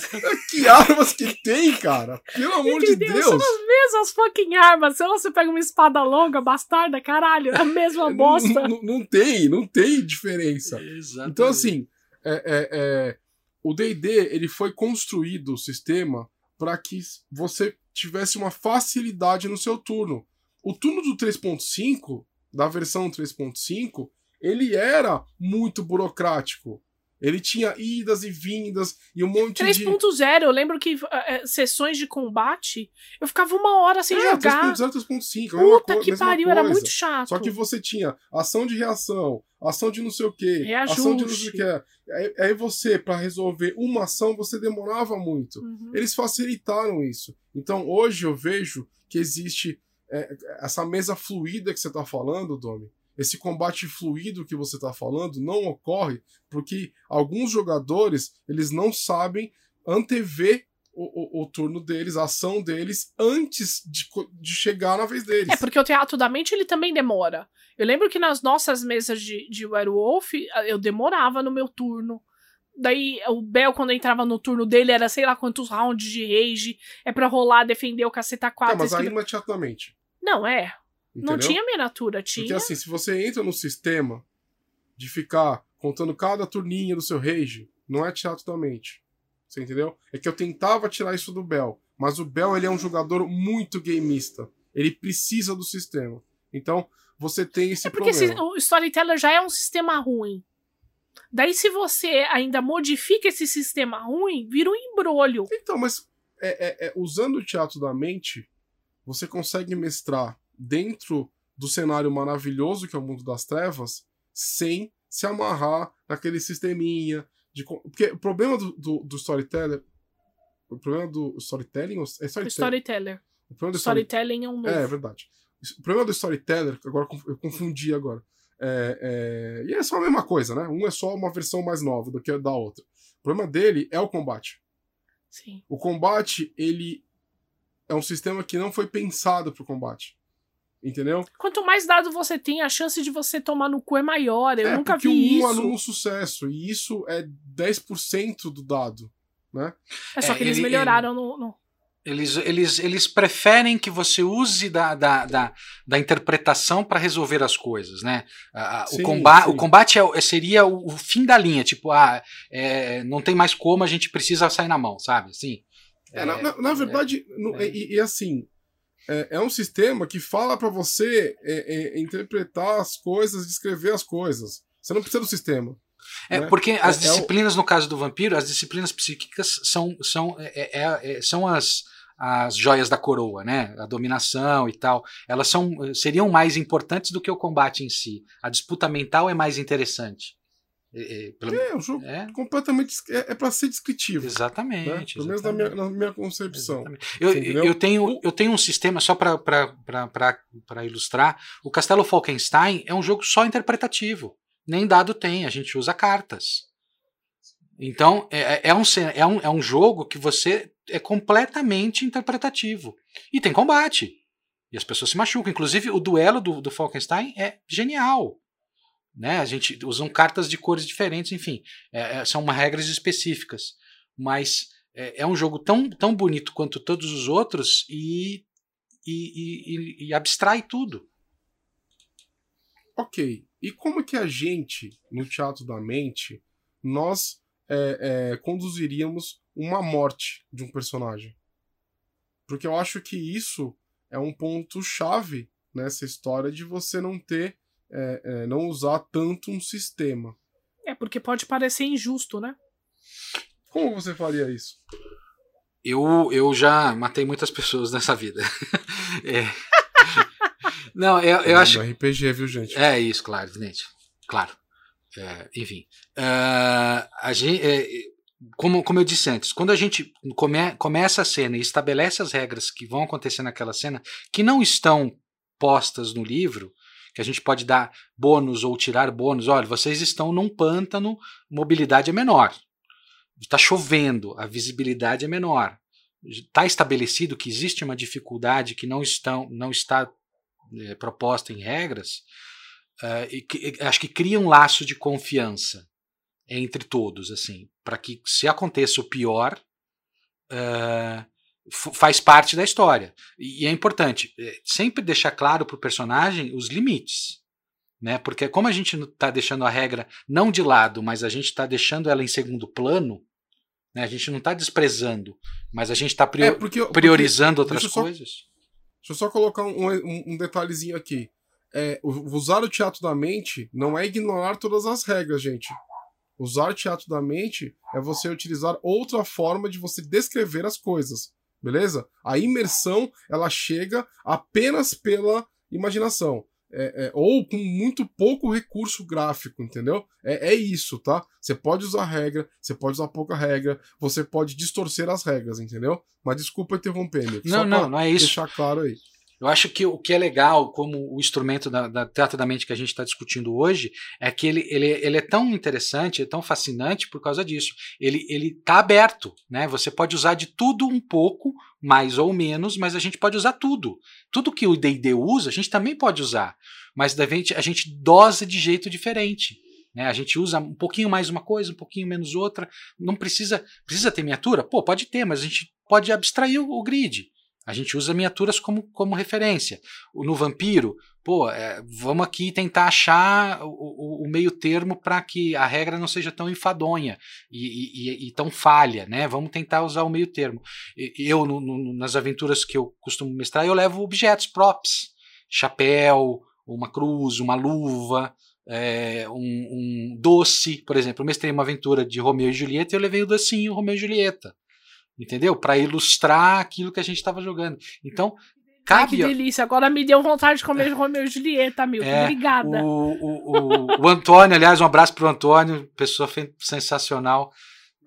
Que armas que tem, cara? Pelo amor de Entendeu? São Deus. as mesmas fucking armas. Se você pega uma espada longa, bastarda, caralho, é a mesma bosta. Não, não- não tem, não tem diferença. Exatamente. Então, assim, é, é, é, o D&D, ele foi construído, o sistema, para que você tivesse uma facilidade no seu turno. O turno do 3.5, da versão 3.5, ele era muito burocrático. Ele tinha idas e vindas e um monte de... 3.0, eu lembro que é, sessões de combate, eu ficava uma hora sem É, jogar. 3.0, 3.5. a mesma Puta co- que pariu, era coisa. muito chato. Só que você tinha ação de reação, ação de não sei o quê, Reajuste. ação de não sei o quê. Aí, aí você, para resolver uma ação, você demorava muito. Uhum. Eles facilitaram isso. Então hoje eu vejo que existe é, essa mesa fluida que você está falando, Domi. Esse combate fluido que você está falando não ocorre porque alguns jogadores eles não sabem antever o, o, o turno deles, a ação deles, antes de, de chegar na vez deles. É, porque o teatro da mente ele também demora. Eu lembro que nas nossas mesas de, de Werewolf, eu demorava no meu turno. Daí o Bel, quando entrava no turno dele, era sei lá quantos rounds de rage. É pra rolar, defender o caceta 4. Tá, mas aí não é teatro da mente. Não, é. Não entendeu? tinha miniatura, tinha. Porque assim, se você entra no sistema de ficar contando cada turninha do seu rage, não é teatro da mente. Você entendeu? É que eu tentava tirar isso do Bel. Mas o Bel, ele é um jogador muito gameista. Ele precisa do sistema. Então, você tem esse É porque problema. se- o Storyteller já é um sistema ruim. Daí, se você ainda modifica esse sistema ruim, vira um embrolho. Então, mas é, é- é, usando o teatro da mente, você consegue mestrar dentro do cenário maravilhoso que é o mundo das trevas, sem se amarrar naquele sisteminha. De, porque o problema do, do, do storyteller. O problema do storytelling. É O storytelling. Storyteller. O problema do story- Storytelling é um novo. É, é verdade. O problema do storyteller, agora eu confundi agora. É, é, e é só a mesma coisa, né? Um é só uma versão mais nova do que a da outra. O problema dele é o combate. Sim. O combate, ele é um sistema que não foi pensado pro combate. Entendeu? Quanto mais dado você tem, a chance de você tomar no cu é maior. Eu é, nunca porque vi um isso. aluno sucesso, e isso é 10% do dado, né? É só É, que eles ele- melhoraram no, no- Eles, eles, eles preferem que você use da, da, da, da interpretação para resolver as coisas, né? Sim, o, combate, o combate é, seria o, o, fim da linha, tipo, ah, é, não tem mais como, a gente precisa sair na mão, sabe? Assim, é, na, na, na, verdade, no, e, e, assim, é, é, um sistema que fala para você interpretar as coisas, descrever as coisas. Você não precisa do sistema. É, né? porque as é, disciplinas, é o... no caso do vampiro, as disciplinas psíquicas são, são, é, é, é, são as, as joias da coroa, né? A dominação e tal. Elas são, seriam mais importantes do que o combate em si. A disputa mental é mais interessante. É, pelo... é um jogo é? completamente. É, é para ser descritivo. Exatamente. Né? Pelo menos na minha, na minha concepção. Eu, eu, tenho, eu tenho um sistema, só para ilustrar: o Castelo Falkenstein é um jogo só interpretativo nem dado tem, a gente usa cartas. Então, é, é, é, um, é, um, é um jogo que você é completamente interpretativo. E tem combate. E as pessoas se machucam. Inclusive, o duelo do, do Falkenstein é genial. Né? A gente usa cartas de cores diferentes, enfim. É, é são regras específicas. Mas é, é, um jogo tão, tão bonito quanto todos os outros e, e, e, e abstrai tudo. Ok. E como que a gente, no Teatro da Mente, nós é, é, conduziríamos uma morte de um personagem? Porque eu acho que isso é um ponto chave nessa história de você não ter, é, é não usar tanto um sistema. É porque pode parecer injusto, né? Como você faria isso? Eu, eu já matei muitas pessoas nessa vida. é. Não, eu, eu acho. RPG, viu, gente? É isso, claro, evidente. Claro. É, enfim. Uh, a gente, é, como, como eu disse antes, quando a gente come, começa a cena e estabelece as regras que vão acontecer naquela cena, que não estão postas no livro, que a gente pode dar bônus ou tirar bônus. Olha, vocês estão num pântano, mobilidade é menor. Está chovendo, a visibilidade é menor. Está estabelecido que existe uma dificuldade que não, estão, não está é, proposta em regras, uh, e que, acho que cria um laço de confiança entre todos, assim, para que se aconteça o pior, uh, faz parte da história. E, é importante é, sempre deixar claro para o personagem os limites. Né? Porque como a gente está deixando a regra não de lado, mas a gente está deixando ela em segundo plano, né? a gente não está desprezando, mas a gente está prior é porque, priorizando porque, outras coisas. Deixa eu só colocar um, um, um detalhezinho aqui. É, usar o teatro da mente não é ignorar todas as regras, gente. Usar o teatro da mente é você utilizar outra forma de você descrever as coisas, beleza? A imersão ela chega apenas pela imaginação. É, é, ou com muito pouco recurso gráfico, entendeu? É, é isso, tá? Você pode usar regra, você pode usar pouca regra, você pode distorcer as regras, entendeu? Mas desculpa interromper, meu. Não, não, não é isso. Deixar claro aí. Eu acho que o que é legal, como o instrumento da, da teatro da mente que a gente está discutindo hoje, é que ele, ele, ele é tão interessante, é tão fascinante por causa disso. Ele está aberto, né? Você pode usar de tudo um pouco, mais ou menos, mas a gente pode usar tudo. Tudo que o D&D usa, a gente também pode usar, mas gente, a gente dosa de jeito diferente. Né? A gente usa um pouquinho mais uma coisa, um pouquinho menos outra. Não precisa precisa ter miniatura? Pô, pode ter, mas a gente pode abstrair o, o grid. A gente usa miniaturas como, como referência. No vampiro, pô, é, vamos aqui tentar achar o, o, o meio termo para que a regra não seja tão enfadonha e, e, e, tão falha, né? Vamos tentar usar o meio termo. Eu, no, no, nas aventuras que eu costumo mestrar, eu levo objetos, props, chapéu, uma cruz, uma luva, é, um, um, doce, por exemplo. Eu mestrei uma aventura de Romeu e Julieta e eu levei o docinho Romeu e Julieta entendeu? Para ilustrar aquilo que a gente estava jogando. Então, cabe. Ai, que delícia, agora me deu vontade de comer Romeu e Julieta, Milton. É, Obrigada. O, o, o, o, Antônio, aliás, um abraço para o Antônio, pessoa sensacional,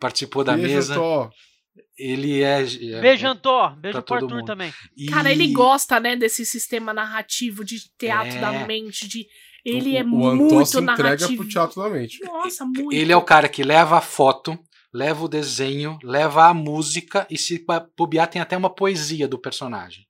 participou da Beijo, mesa. Tô. Ele é. é Beijo, Antô. Beijo pro Arthur mundo. também. E... Cara, ele gosta, né, desse sistema narrativo de teatro é... da mente, de. Ele o, é o muito se narrativo. entrega pro teatro da mente. Nossa, muito. Ele é o cara que leva a foto, leva o desenho, leva a música e se bobear tem até uma poesia do personagem.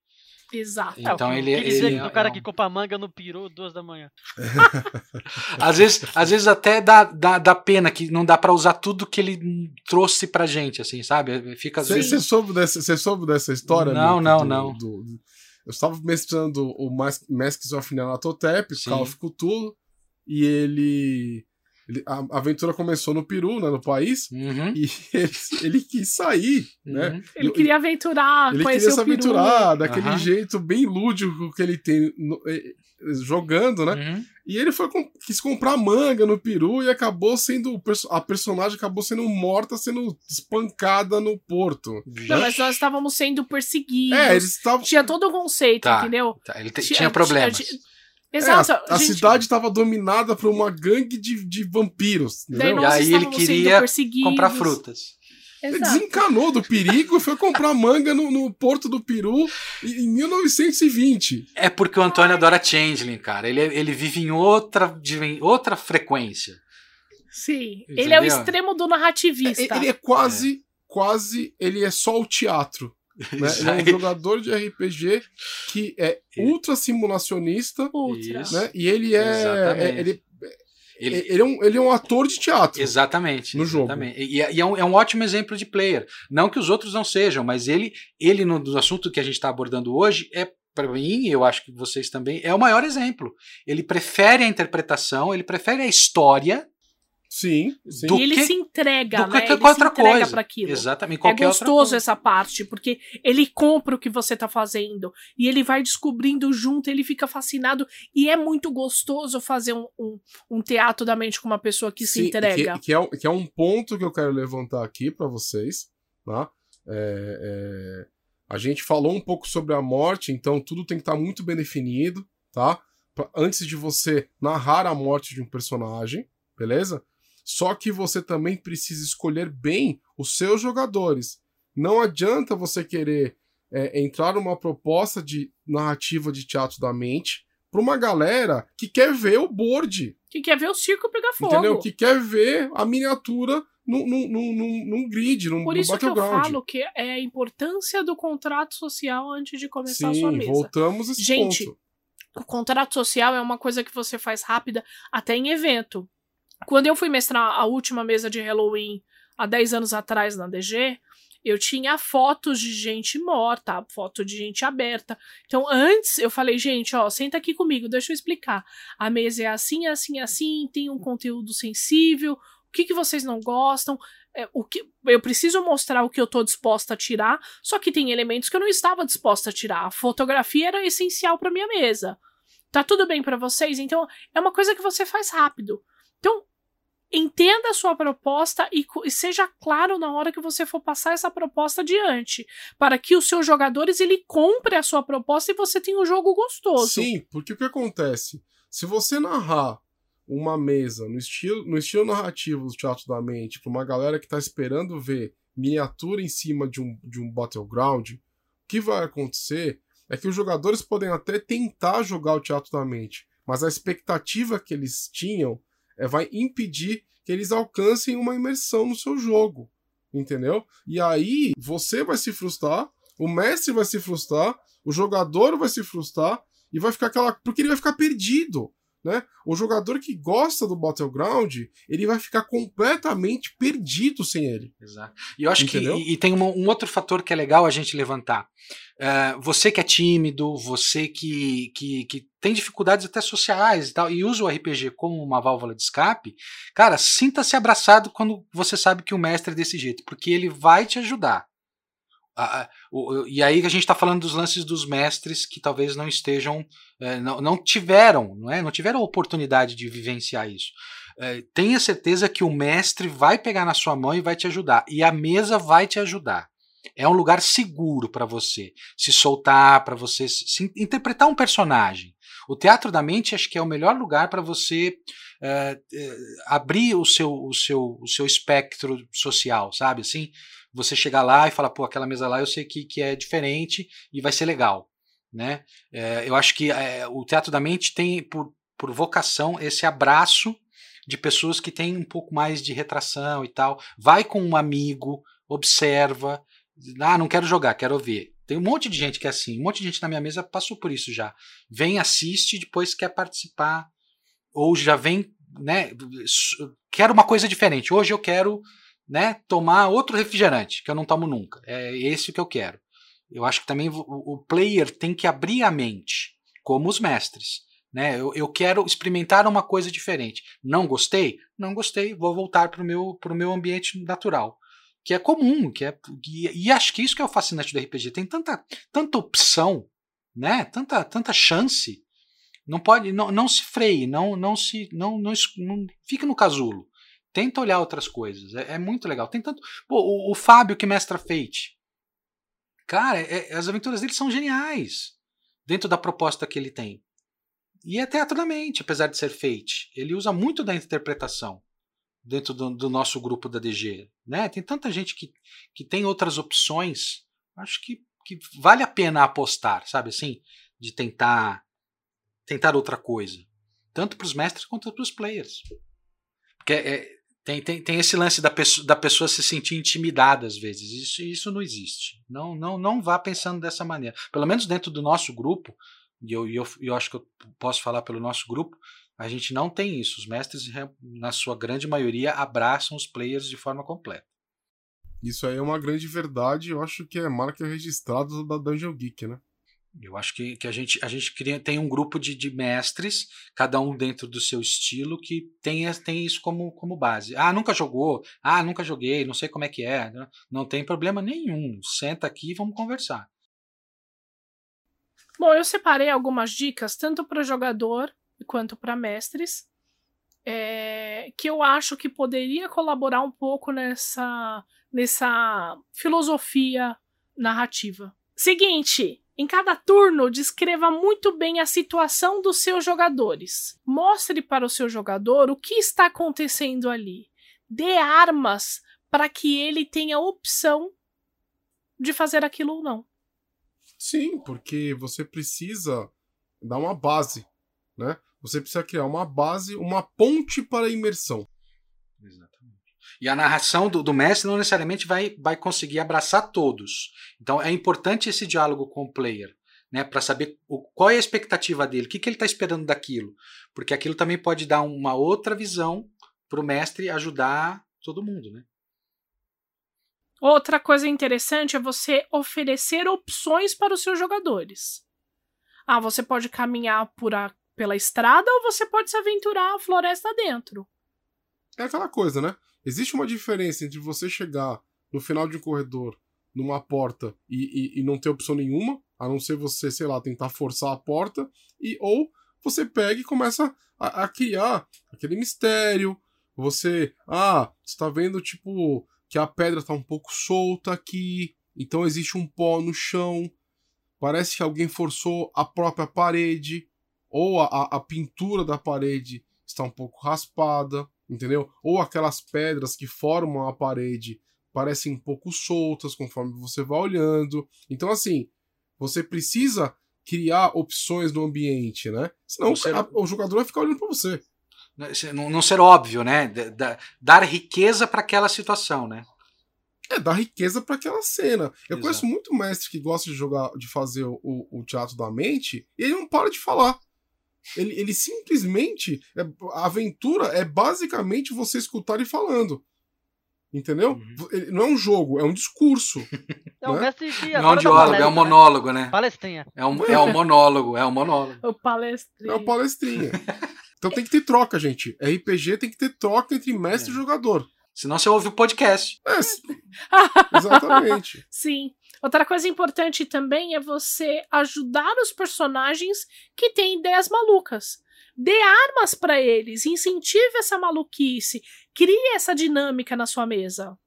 Exato. Então ele, Que dizer ele do é- cara é um- que compra manga no peru duas da manhã. às vezes, às vezes até dá, dá, dá pena que não dá pra usar tudo que ele trouxe pra gente, assim, sabe? Fica às vezes. você soube, dessa- você soube dessa história? Não, não, do- não. do- do- eu estava mestrando o Mas- Masks of Nyarlathotep. Call of Cthulhu, e ele, ele- A aventura começou no Peru, né, no país, Uhum, e ele, ele quis sair, né? uhum. Ele Eu- queria aventurar, Ele conhecer queria se o peru. aventurar daquele Aham. jeito bem lúdico que ele tem no- eh, jogando, né? Uhum. E ele foi com- quis comprar manga no peru e acabou sendo. A personagem acabou sendo morta, sendo espancada no porto. Não, mas nós estávamos sendo perseguidos. É, eles estavam. Tinha todo o conceito, Tá. entendeu? Tá, ele Tinha- tinha problemas. tinha- É, Exato. a, a gente, cidade estava dominada por uma gangue de, de vampiros. E aí ele queria. Comprar frutas. Ele Exato. desencanou do perigo e foi comprar manga no, no Porto do Peru em em 1920. É porque o Antônio adora Changeling, cara. Ele, ele vive em outra, de- em outra frequência. Sim. Entendeu? Ele é o extremo do narrativista. É, Ele é quase, quase, ele é só o teatro. Né? Ele é um jogador de RPG que é ultra simulacionista, Ultra. Né? E ele é, é- ele, Ele- ele, é um, ele é um ator de teatro. Exatamente. No jogo. exatamente. E, e é, um, é um ótimo exemplo de player. Não que os outros não sejam, mas ele, ele no, do assunto que a gente está abordando hoje, é para mim, e eu acho que vocês também, é o maior exemplo. Ele prefere a interpretação, ele prefere a história Sim, sim. Do e ele que- se entrega, do né? que ele qualquer se entrega coisa. para aquilo. Exatamente. É Qualquer outra gostoso coisa. essa parte, porque ele compra o que você tá fazendo e ele vai descobrindo junto, ele fica fascinado. E é muito gostoso fazer um, um, um teatro da mente com uma pessoa que se Sim, entrega. Que, que é, que é um ponto que eu quero levantar aqui para vocês. Tá? É, é, a gente falou um pouco sobre a morte, então tudo tem que estar muito bem definido, tá? Pra- antes de você narrar a morte de um personagem, beleza? Só que você também precisa escolher bem os seus jogadores. Não adianta você querer é, entrar numa proposta de narrativa de teatro da mente para uma galera que quer ver o board. Que quer ver o circo pegar fogo. Entendeu? Que quer ver a miniatura num, num, num, num- grid, num, Por isso que eu falo que é a importância do contrato social antes de começar a sua Sim, mesa. voltamos a esse Gente, ponto. O contrato social é uma coisa que você faz rápida até em evento. Quando eu fui mestrar a última mesa de Halloween há 10 anos atrás na DG, eu tinha fotos de gente morta, foto de gente aberta. Então, antes eu falei, gente, ó, senta aqui comigo, deixa eu explicar. A mesa é assim, assim, assim, tem um conteúdo sensível. O que, que vocês não gostam? É, o que, eu preciso mostrar o que eu tô disposta a tirar, só que tem elementos que eu não estava disposta a tirar. A fotografia era essencial para minha mesa. Tá tudo bem para vocês? Então, é uma coisa que você faz rápido. Então, entenda a sua proposta e, e seja claro na hora que você for passar essa proposta adiante, para que os seus jogadores ele compre a sua proposta e você tenha um jogo gostoso. Sim, porque o que acontece? Se você narrar uma mesa no estilo, no estilo narrativo do Teatro da Mente para uma galera que tá esperando ver miniatura em cima de um, de um Battleground, o que vai acontecer é que os jogadores podem até tentar jogar o Teatro da Mente, mas a expectativa que eles tinham vai impedir que eles alcancem uma imersão no seu jogo. Entendeu? E aí você vai se frustrar, o mestre vai se frustrar, o jogador vai se frustrar e vai ficar aquela. Porque ele vai ficar perdido. Né? O jogador que gosta do Battleground, ele vai ficar completamente perdido sem ele. Exato. E eu acho Entendeu? que e, e tem uma- um outro fator que é legal a gente levantar. É, você que é tímido, você que, que, que tem dificuldades até sociais e tal, e usa o RPG como uma válvula de escape, cara, sinta-se abraçado quando você sabe que o mestre é desse jeito, porque ele vai te ajudar. Ah, ah, o- e aí a gente está falando dos lances dos mestres que talvez não estejam, eh, não, não tiveram, não é? Não tiveram a oportunidade de vivenciar isso. Eh, tenha certeza que o mestre vai pegar na sua mão e vai te ajudar. E a mesa vai te ajudar. É um lugar seguro para você se soltar, para você se, se interpretar um personagem. O teatro da mente acho que é o melhor lugar para você eh, abrir o seu, o, seu, o seu espectro social, sabe? Assim, você chegar lá e falar, pô, aquela mesa lá eu sei que, que é diferente e vai ser legal. Né? Eh, eu acho que eh, o teatro da mente tem por, por vocação esse abraço de pessoas que têm um pouco mais de retração e tal. Vai com um amigo, observa. Ah, não quero jogar, quero ver. Tem um monte de gente que é assim, um monte de gente na minha mesa passou por isso já. Vem, assiste, depois quer participar, ou já vem, né? Quero uma coisa diferente. Hoje eu quero, né, tomar outro refrigerante que eu não tomo nunca. É esse que eu quero. Eu acho que também o, player tem que abrir a mente, como os mestres. Né? Eu, eu, quero experimentar uma coisa diferente. Não gostei? Não gostei, vou voltar para o meu, meu ambiente natural. Que é comum, que é. E, e, acho que isso que é o fascinante do RPG. Tem tanta, tanta opção, né? Tanta, tanta chance. Não pode. Não, não se freie, não, não se. Não, não, não fique no casulo. Tenta olhar outras coisas. É, é muito legal. Tem tanto. Pô, o, o Fábio que mestra Fate. Cara, é, as aventuras dele são geniais. Dentro da proposta que ele tem. E é teatralmente, apesar de ser fate. Ele usa muito da interpretação dentro do, do, nosso grupo da DG. Né? Tem tanta gente que, que tem outras opções. Acho que, que vale a pena apostar, sabe assim? De tentar tentar outra coisa. Tanto para os mestres quanto para os players. Porque é, tem, tem, tem esse lance da pessoa, da pessoa se sentir intimidada às vezes. Isso, isso não existe. Não, não, não vá pensando dessa maneira. Pelo menos dentro do nosso grupo, e eu, eu, eu acho que eu posso falar pelo nosso grupo, a gente não tem isso. Os mestres, na sua grande maioria, abraçam os players de forma completa. Isso aí é uma grande verdade, eu acho que é marca registrada da Dungeon Geek, né? Eu acho que, que a gente, a gente cria, tem um grupo de, de mestres, cada um dentro do seu estilo, que tem, tem isso como, como base. Ah, nunca jogou? Ah, nunca joguei, não sei como é que é. Não tem problema nenhum. Senta aqui e vamos conversar. Bom, eu separei algumas dicas, tanto para jogador quanto para mestres, é, que eu acho que poderia colaborar um pouco nessa, nessa filosofia narrativa. Seguinte, em cada turno, descreva muito bem a situação dos seus jogadores. Mostre para o seu jogador o que está acontecendo ali. Dê armas para que ele tenha opção de fazer aquilo ou não. Sim, porque você precisa dar uma base, né? Você precisa criar uma base, uma ponte para a imersão. Exatamente. E a narração do, do mestre não necessariamente vai, vai conseguir abraçar todos. Então é importante esse diálogo com o player, né? Para saber o, qual é a expectativa dele, o que, que ele está esperando daquilo. Porque aquilo também pode dar uma outra visão para o mestre ajudar todo mundo, né? Outra coisa interessante é você oferecer opções para os seus jogadores. Ah, você pode caminhar por a, pela estrada ou você pode se aventurar a floresta dentro. É aquela coisa, né? Existe uma diferença entre você chegar no final de um corredor, numa porta, e, e, e não ter opção nenhuma, a não ser você, sei lá, tentar forçar a porta, e ou você pega e começa a, a criar aquele mistério. Você, ah, você tá vendo, tipo, que a pedra está um pouco solta aqui, então existe um pó no chão. Parece que alguém forçou a própria parede, ou a, a pintura da parede está um pouco raspada, entendeu? Ou aquelas pedras que formam a parede parecem um pouco soltas conforme você vai olhando. Então, assim, você precisa criar opções no ambiente, né? Senão você... a, o jogador vai ficar olhando para você. Né, não, não ser óbvio, né? Da, dar riqueza para aquela situação, né? É, dar riqueza para aquela cena. Eu Exato. conheço muito mestre que gosta de jogar, de fazer o, o teatro da mente, e ele não para de falar. Ele, ele simplesmente. É, a aventura é basicamente você escutar e falando. Entendeu? Uhum. Não é um jogo, é um discurso. É um né? mestre de Não é um diálogo, é um monólogo, né? Palestrinha. É um, é um monólogo, é um monólogo. O palestrinha. É o palestrinha. então tem que ter troca, gente. RPG tem que ter troca entre mestre é. e jogador. Senão você ouve o podcast. É, exatamente. Sim. Outra coisa importante também é você ajudar os personagens que têm ideias malucas. Dê armas para eles, incentive essa maluquice, crie essa dinâmica na sua mesa.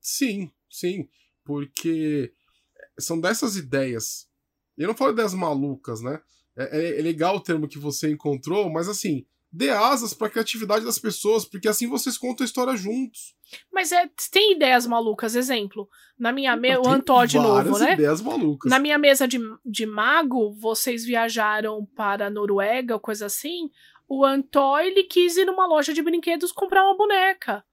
Sim, sim, porque são dessas ideias. Eu não falo ideias malucas, né? É, é, é legal o termo que você encontrou, mas assim, dê asas para a criatividade das pessoas, porque assim vocês contam a história juntos. Mas é, tem ideias malucas, exemplo. Na minha mesa, o Antó de novo, né? ideias malucas. Na minha mesa de, de mago, vocês viajaram para a Noruega coisa assim. O Antó, ele quis ir numa loja de brinquedos comprar uma boneca.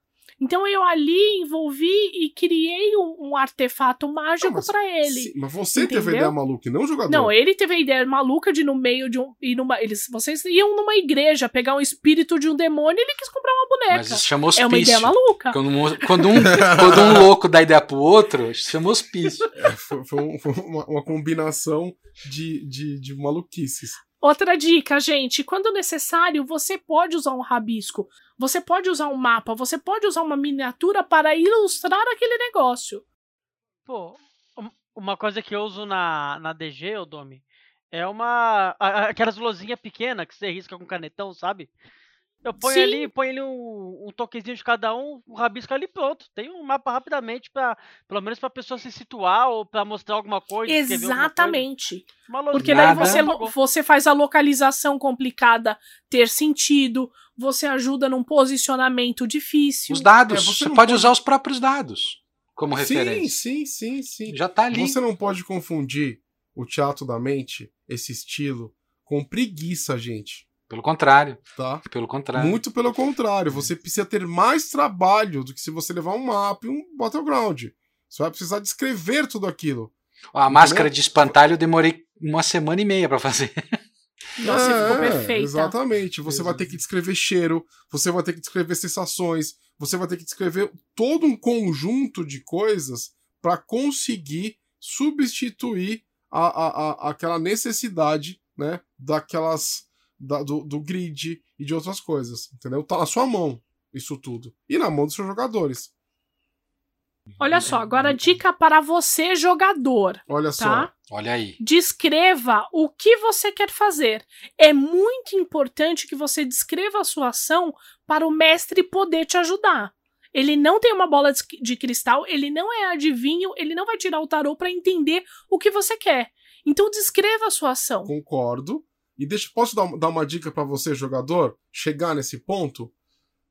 Então eu ali envolvi e criei um, um artefato mágico mas para ele. Sim, mas você Entendeu? teve a ideia maluca e não o jogador. Não, ele teve a ideia maluca de no meio de um. Ir numa, eles, vocês iam numa igreja pegar um espírito de um demônio e ele quis comprar uma boneca. Mas isso chama é hospício. uma ideia maluca. Quando, um- quando um, quando um louco dá ideia pro outro, chama hospício. É, foi, foi um- foi uma, uma combinação de, de, de maluquices. Outra dica, gente: quando necessário, você pode usar um rabisco, você pode usar um mapa, você pode usar uma miniatura para ilustrar aquele negócio. Pô, um- uma coisa que eu uso na, na DG, ô Domi, é uma. Aquelas luzinhas pequenas que você risca com canetão, sabe? Eu ponho Sim. ali, ponho ali um, um toquezinho de cada um, um rabisco ali pronto. Tem um mapa rapidamente para pelo menos pra pessoa se situar ou pra mostrar alguma coisa. escrever alguma coisa. Exatamente. Porque daí você, você faz a localização complicada ter sentido, você ajuda num posicionamento difícil. Os dados. É, você você pode pode- usar os próprios dados como Sim, referência. sim, sim, sim. Já tá ali. Você não pode confundir o teatro da mente, esse estilo, com preguiça, gente. Pelo contrário. Tá? Pelo contrário. Muito pelo contrário. Você precisa ter mais trabalho do que se você levar um mapa e um battleground. Você vai precisar descrever tudo aquilo. A máscara de espantalho eu demorei uma semana e meia pra fazer. Nossa, ficou É, perfeita. Exatamente. Você vai ter que descrever cheiro, você vai ter que descrever sensações, você vai ter que descrever todo um conjunto de coisas para conseguir substituir a, a, a- aquela necessidade, né, daquelas da- do, do grid e de outras coisas, entendeu? Tá na sua mão isso tudo e na mão dos seus jogadores. Olha só, agora dica para você, jogador. Olha Tá? só. Olha aí. Descreva o que você quer fazer. É muito importante que você descreva a sua ação para o mestre poder te ajudar. Ele não tem uma bola de de cristal, ele não é adivinho, ele não vai tirar o tarô para entender o que você quer. Então descreva a sua ação. Concordo. E deixa, posso dar, dar uma dica para você, jogador, chegar nesse ponto?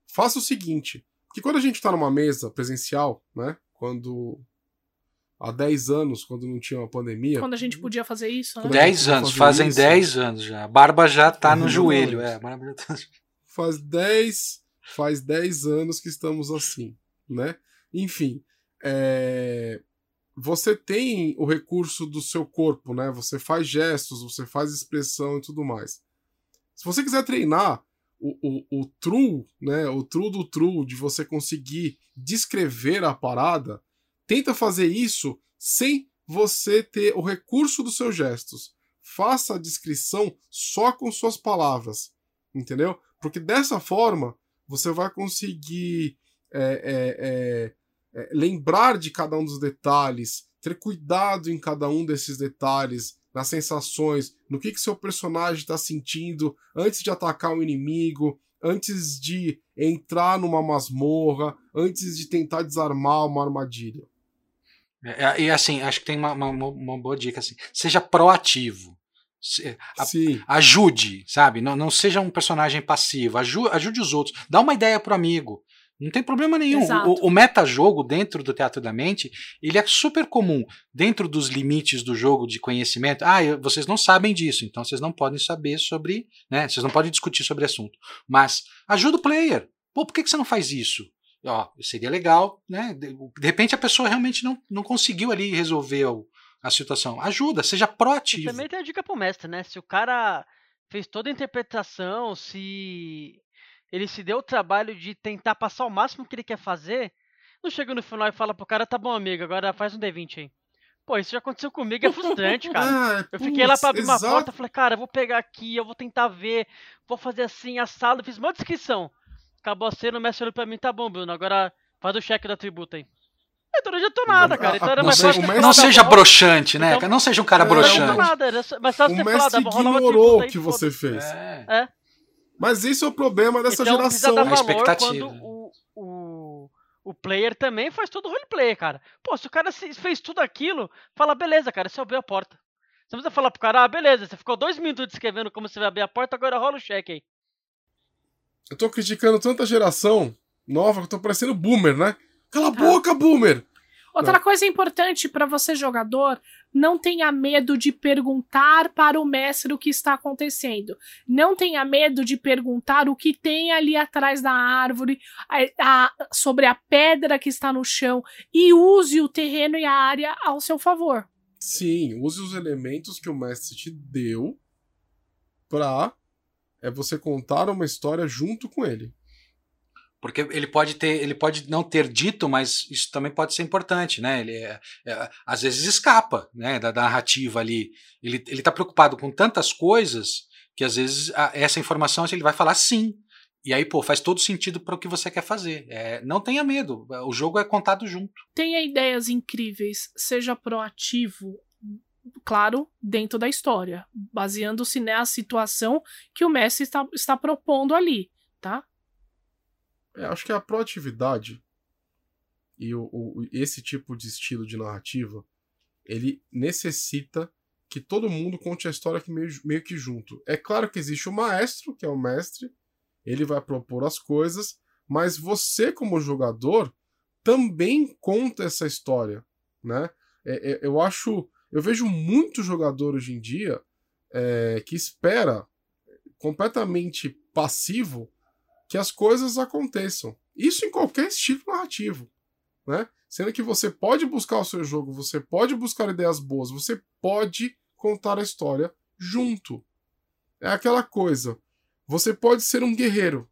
Faça o seguinte, que quando a gente tá numa mesa presencial, né? Quando há 10 anos, quando não tinha uma pandemia, Quando a gente podia fazer isso, né? Quando a gente 10 vai anos, fazem isso- 10 anos já. A barba já tá no joelho. É, barba tá... faz 10, faz 10 anos que estamos assim, né? Enfim, é, você tem o recurso do seu corpo, né? Você faz gestos, você faz expressão e tudo mais. Se você quiser treinar o, o, o true, né? O true do true, de você conseguir descrever a parada, tenta fazer isso sem você ter o recurso dos seus gestos. Faça a descrição só com suas palavras, entendeu? Porque dessa forma você vai conseguir é, é, é, é, lembrar de cada um dos detalhes, ter cuidado em cada um desses detalhes, nas sensações, no que, que seu personagem está sentindo antes de atacar o inimigo, antes de entrar numa masmorra, antes de tentar desarmar uma armadilha. É, E assim, acho que tem uma, uma, uma boa dica assim. Seja proativo. Se- a- ajude, sabe? Não, não seja um personagem passivo. Aju- ajude os outros. Dá uma ideia pro amigo. Não tem problema nenhum. Exato. O, o metajogo dentro do Teatro da Mente, ele é super comum. Dentro dos limites do jogo de conhecimento. Ah, eu- vocês não sabem disso, então vocês não podem saber sobre. Né? Vocês não podem discutir sobre assunto. Mas ajuda o player. Pô, por que, que você não faz isso? Ó, seria legal, né? De, de repente a pessoa realmente não, não conseguiu ali resolver o- a situação. Ajuda, seja E proativo. também tem a dica pro mestre, né? Se o cara fez toda a interpretação, se ele se deu o trabalho de tentar passar o máximo que ele quer fazer, não chega no final e fala pro cara, tá bom, amigo, agora faz um D20 aí. Pô, isso já aconteceu comigo, é frustrante, cara. Ah, Eu fiquei lá putz, pra abrir uma exato. porta, falei, cara, eu vou pegar aqui, eu vou tentar ver, vou fazer assim, assado, fiz uma descrição. Acabou a cena, o mestre olhou pra mim, tá bom, Bruno, agora faz o cheque do atributo aí. Então não adiantou nada, cara. Então era Não Não mais seja- seja, ter não mestre- seja "Ah, vou- broxante, né? Então- não seja um cara É, Não adiantou broxante. nada, era só- mas só você O falado, mestre ah, um ignorou o que você fez. É. Mas esse é o problema dessa então precisa geração. dar A valor expectativa. quando o, o, o player também faz todo o roleplay, cara. Pô, se o cara fez tudo aquilo, fala, beleza, cara, você abriu a porta. Você precisa falar pro cara, ah, beleza, você ficou dois minutos descrevendo como você vai abrir a porta, agora rola o cheque aí. Eu tô criticando tanta geração nova que eu tô parecendo boomer, né? Cala a boca, boomer! Outra não. coisa importante para você, jogador, não tenha medo de perguntar para o mestre o que está acontecendo. Não tenha medo de perguntar o que tem ali atrás da árvore, a, a, sobre a pedra que está no chão, e use o terreno e a área ao seu favor. Sim, use os elementos que o mestre te deu para é você contar uma história junto com ele. Porque ele pode ter, ele pode não ter dito, mas isso também pode ser importante, né? Ele é, é, às vezes escapa, né, da, da, narrativa ali. Ele ele está preocupado com tantas coisas que às vezes a, essa informação ele vai falar sim. E aí, pô, faz todo sentido para o que você quer fazer. É, não tenha medo, o jogo é contado junto. Tenha ideias incríveis, seja proativo, claro, dentro da história, baseando-se na situação que o mestre está, está propondo ali, tá? É, acho que a proatividade e o, o, esse tipo de estilo de narrativa, ele necessita que todo mundo conte a história aqui meio, meio que junto. É claro que existe o maestro, que é o mestre, ele vai propor as coisas, mas você, como jogador, também conta essa história, né? É, é, eu acho, eu vejo muito jogador hoje em dia é, que espera completamente passivo que as coisas aconteçam. Isso em qualquer estilo narrativo, né? Sendo que você pode buscar o seu jogo, você pode buscar ideias boas, você pode contar a história junto. É aquela coisa. Você pode ser um guerreiro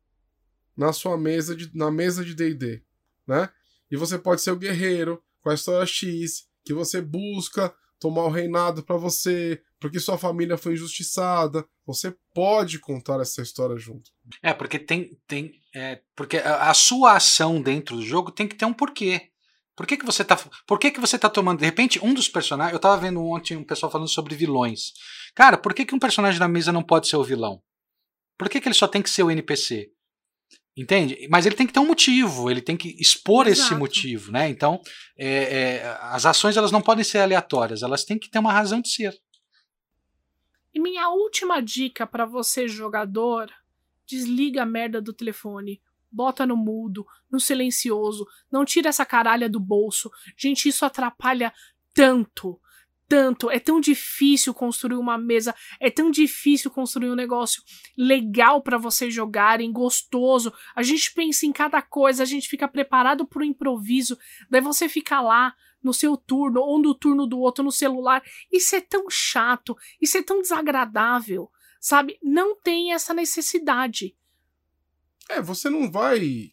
na sua mesa de, na mesa de D&D, né? E você pode ser o guerreiro com a história X que você busca tomar o reinado para você, porque sua família foi injustiçada. Você pode contar essa história junto. É, porque tem. tem é, porque a, a, sua ação dentro do jogo tem que ter um porquê. Por que, que você tá. Por que, que você tá tomando. De repente, um dos personagens. Eu tava vendo ontem um pessoal falando sobre vilões. Cara, por que, que um personagem da mesa não pode ser o vilão? Por que, que ele só tem que ser o NPC? Entende? Mas ele tem que ter um motivo, ele tem que expor Exato. esse motivo, né? Então, é, é, as ações elas não podem ser aleatórias, elas têm que ter uma razão de ser. E minha última dica para você, jogador, desliga a merda do telefone. Bota no mudo, no silencioso, não tira essa caralha do bolso. Gente, isso atrapalha tanto tanto, é tão difícil construir uma mesa, é tão difícil construir um negócio legal para vocês jogarem, gostoso. A gente pensa em cada coisa, a gente fica preparado para o improviso, daí você fica lá no seu turno ou no turno do outro no celular. Isso é tão chato, isso é tão desagradável, sabe? Não tem essa necessidade. É, você não vai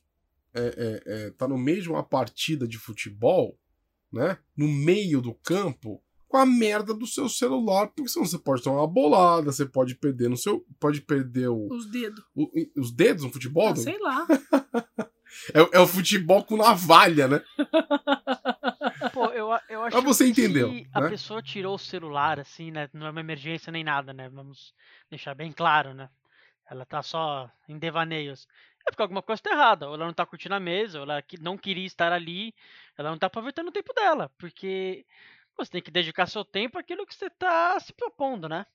é, é, é, tá no meio de uma partida de futebol, né? No meio do campo com a merda do seu celular, porque senão você pode tomar uma bolada, você pode perder no seu. Pode perder o. Os dedos. O, os dedos no futebol? Ah, sei lá. é, é, o futebol com navalha, né? Pô, eu, eu acho Mas você entendeu. Que né? a pessoa tirou o celular, assim, né? Não é uma emergência nem nada, né? Vamos deixar bem claro, né? Ela tá só em devaneios. É porque alguma coisa tá errada. Ou ela não tá curtindo a mesa, ou ela não queria estar ali. Ela não tá aproveitando o tempo dela. Porque você tem que dedicar seu tempo àquilo que você está se propondo, né?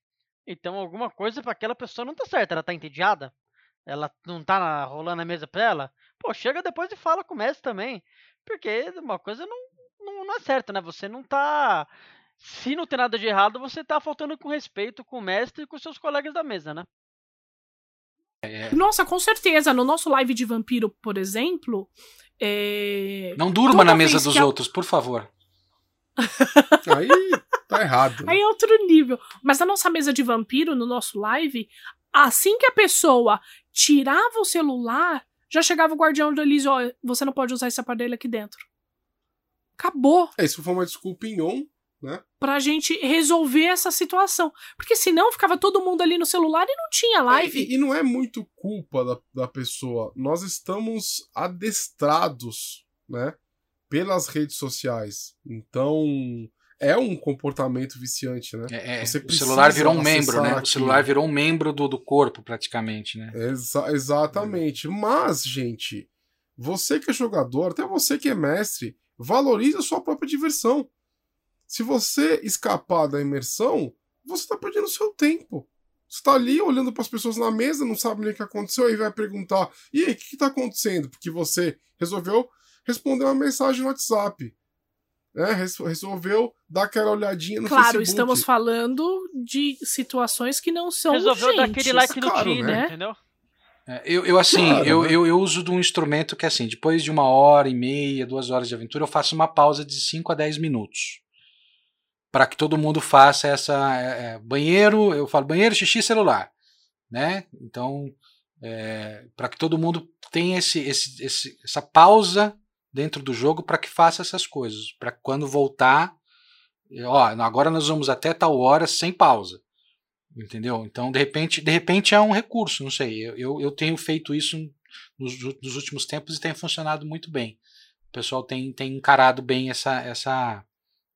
Então alguma coisa para aquela pessoa não tá certa, ela tá entediada? Ela não tá rolando a mesa pra ela? Pô, chega depois e fala com o mestre também. Porque uma coisa não, não, não é certa, né? Você não tá. Se não tem nada de errado, você tá faltando com respeito com o mestre e com seus colegas da mesa, né? É. Nossa, com certeza. No nosso live de vampiro, por exemplo. É... Não durma na mesa dos a... outros, por favor. Aí tá errado. Aí é outro nível. Mas na nossa mesa de vampiro, no nosso live, assim que a pessoa tirava o celular, já chegava o guardião do Elise, ó, você não pode usar esse aparelho aqui dentro. Acabou. É, isso foi uma desculpa em on, né? Pra gente resolver essa situação. Porque senão ficava todo mundo ali no celular e não tinha live. É, e, e, não é muito culpa da, da pessoa. Nós estamos adestrados, né? pelas redes sociais. Então, é um comportamento viciante, né? É, é. o celular virou um membro, né? Aqui. O celular virou um membro do, do corpo, praticamente, né? Exa exatamente. É. Mas, gente, você que é jogador, até você que é mestre, valorize a sua própria diversão. Se você escapar da imersão, você está perdendo seu tempo. Você está ali olhando para as pessoas na mesa, não sabe nem o que aconteceu, aí vai perguntar: e aí, o que está acontecendo? Porque você resolveu responder uma mensagem no WhatsApp. né, resolveu dar aquela olhadinha no claro, Facebook. Claro, estamos falando de situações que não são Resolveu urgentes. dar aquele like no claro, Twitter, né? entendeu? É, eu, eu assim, Claro, eu, né? eu, eu uso de um instrumento que assim, depois de uma hora e meia, duas horas de aventura, eu faço uma pausa de 5 a 10 minutos. Para que todo mundo faça essa. é, é, banheiro, eu falo banheiro, xixi, celular. Né? Então, para que todo mundo tenha esse, esse, esse, essa pausa dentro do jogo para que faça essas coisas. Para quando voltar, ó, agora nós vamos até tal hora sem pausa. Entendeu? Então, de repente, de repente é um recurso, não sei. Eu, eu, eu tenho feito isso nos, nos, últimos tempos e tem funcionado muito bem. O pessoal tem, tem encarado bem essa, essa,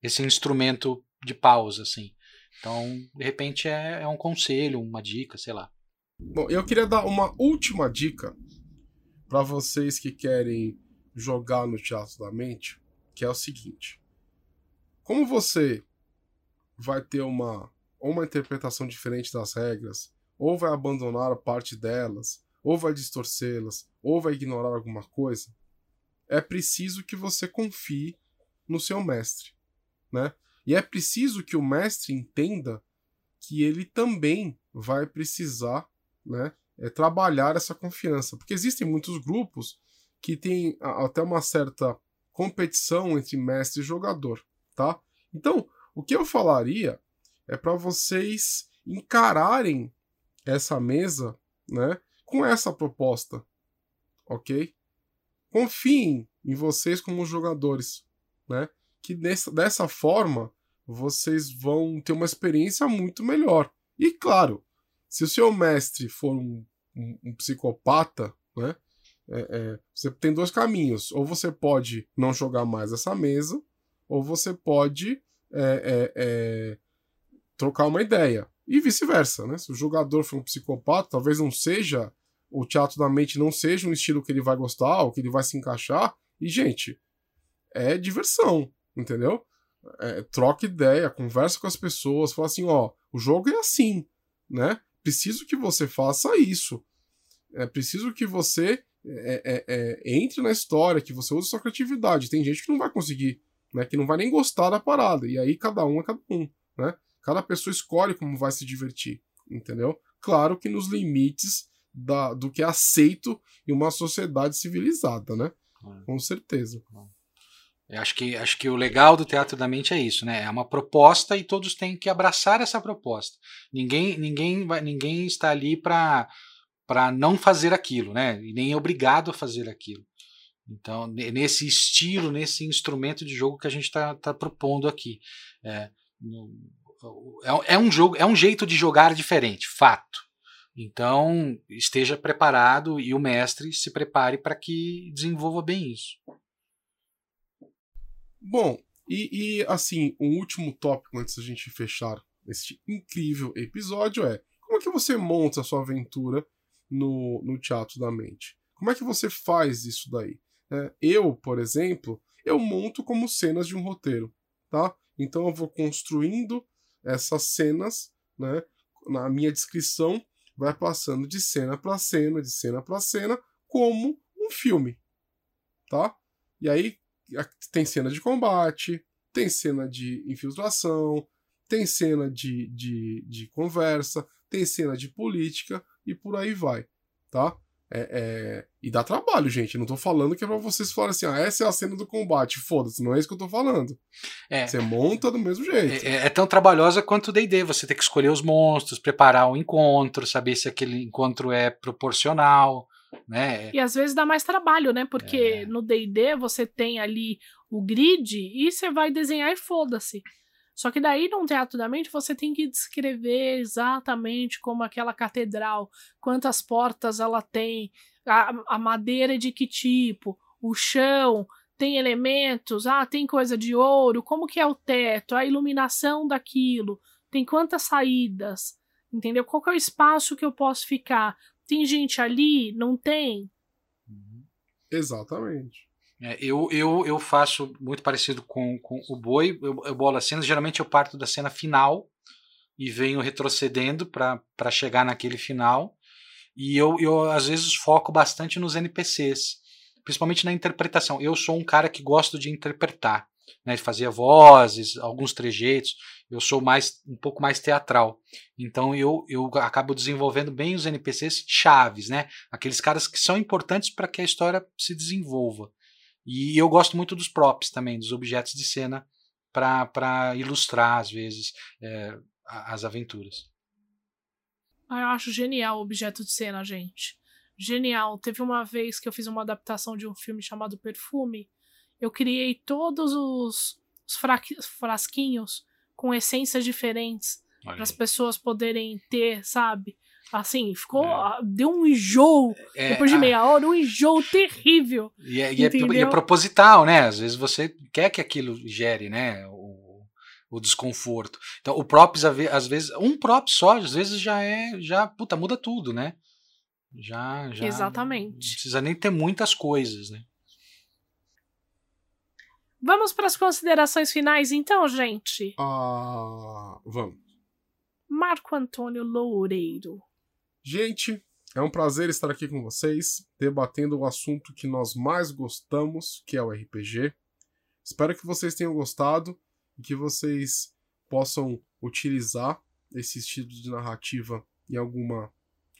esse instrumento de pausa, assim. Então, de repente, é, é um conselho, uma dica, sei lá. Bom, eu queria dar uma última dica para vocês que querem jogar no Teatro da Mente, que é o seguinte: como você vai ter uma uma interpretação diferente das regras, ou vai abandonar parte delas, ou vai distorcê-las, ou vai ignorar alguma coisa, é preciso que você confie no seu mestre, né? E é preciso que o mestre entenda que ele também vai precisar, né, é, trabalhar essa confiança, porque existem muitos grupos que têm até uma certa competição entre mestre e jogador, tá? Então, o que eu falaria é para vocês encararem essa mesa, né, com essa proposta, ok? Confiem em vocês como jogadores, né? Que dessa, dessa forma vocês vão ter uma experiência muito melhor. E claro, se o seu mestre for um, um, um psicopata, né? É, é, você tem dois caminhos. Ou você pode não jogar mais essa mesa, ou você pode é, é trocar uma ideia. E vice-versa, né? Se o jogador for um psicopata, talvez não seja, o teatro da mente não seja um estilo que ele vai gostar, ou que ele vai se encaixar. E, gente, é diversão, entendeu? É, troca ideia, conversa com as pessoas, fala assim, ó, o jogo é assim, né? Preciso que você faça isso. É preciso que você é, é, é, entre na história, que você use sua criatividade. Tem gente que não vai conseguir, né? Que não vai nem gostar da parada. E aí cada um é cada um, né? Cada pessoa escolhe como vai se divertir, entendeu? Claro que nos limites da, do que é aceito em uma sociedade civilizada, né? Com certeza. Eu acho que, acho que o legal do Teatro da Mente é isso, né? É uma proposta e todos têm que abraçar essa proposta. Ninguém, ninguém, ninguém está ali para para não fazer aquilo, né? E nem é obrigado a fazer aquilo. Então, nesse estilo, nesse instrumento de jogo que a gente está tá propondo aqui. É, é, é, um jogo, é um jeito de jogar diferente, fato. Então, esteja preparado e o mestre se prepare para que desenvolva bem isso. Bom, e, e assim, um último tópico antes da gente fechar este incrível episódio é como é que você monta a sua aventura no, no teatro da mente? Como é que você faz isso daí? É, eu, por exemplo, eu monto como cenas de um roteiro, tá? Então eu vou construindo essas cenas, né? Na minha descrição vai passando de cena para cena, de cena para cena, como um filme, tá? E aí tem cena de combate, tem cena de infiltração, tem cena de, de, de conversa, tem cena de política e por aí vai, tá? É, é... E dá trabalho, gente. não tô falando que é pra vocês falarem assim, ah, essa é a cena do combate. Foda-se, não é isso que eu tô falando. É, Você monta do mesmo jeito. É, é tão trabalhosa quanto o D&D. Você tem que escolher os monstros, preparar o um encontro, saber se aquele encontro é proporcional, né? E às vezes dá mais trabalho, né? Porque é. no D&D você tem ali o grid e você vai desenhar e foda-se. Só que daí, num teatro da mente, você tem que descrever exatamente como aquela catedral, quantas portas ela tem, a, a madeira de que tipo, o chão, tem elementos, ah, tem coisa de ouro, como que é o teto, a iluminação daquilo, tem quantas saídas, entendeu? Qual que é o espaço que eu posso ficar? Tem gente ali? Não tem? Exatamente. É, eu, eu, eu faço muito parecido com, com o boi, eu, eu bolo as cenas, geralmente eu parto da cena final e venho retrocedendo para chegar naquele final. E eu, eu, às vezes, foco bastante nos NPCs, principalmente na interpretação. Eu sou um cara que gosto de interpretar. Né, fazia vozes, alguns trejeitos. Eu sou mais um pouco mais teatral. Então eu, eu acabo desenvolvendo bem os NPCs chaves, né? Aqueles caras que são importantes para que a história se desenvolva. E eu gosto muito dos props também, dos objetos de cena para ilustrar às vezes é, as aventuras. Ah, eu acho genial o objeto de cena, gente. Genial. Teve uma vez que eu fiz uma adaptação de um filme chamado Perfume. Eu criei todos os, os frasquinhos com essências diferentes para as pessoas poderem ter, sabe? Assim, ficou. É. Deu um enjoo. É, depois de meia hora, um enjoo terrível. E é, e, é, e é, proposital, né? Às vezes você quer que aquilo gere, né? O, o desconforto. Então, o props, às vezes, um prop só, às vezes já é. Já, puta, muda tudo, né? Já, já. Exatamente. Não precisa nem ter muitas coisas, né? Vamos para as considerações finais, então, gente? Ah, vamos. Marco Antônio Loureiro. Gente, é um prazer estar aqui com vocês, debatendo o assunto que nós mais gostamos, que é o RPG. Espero que vocês tenham gostado e que vocês possam utilizar esse estilo de narrativa em alguma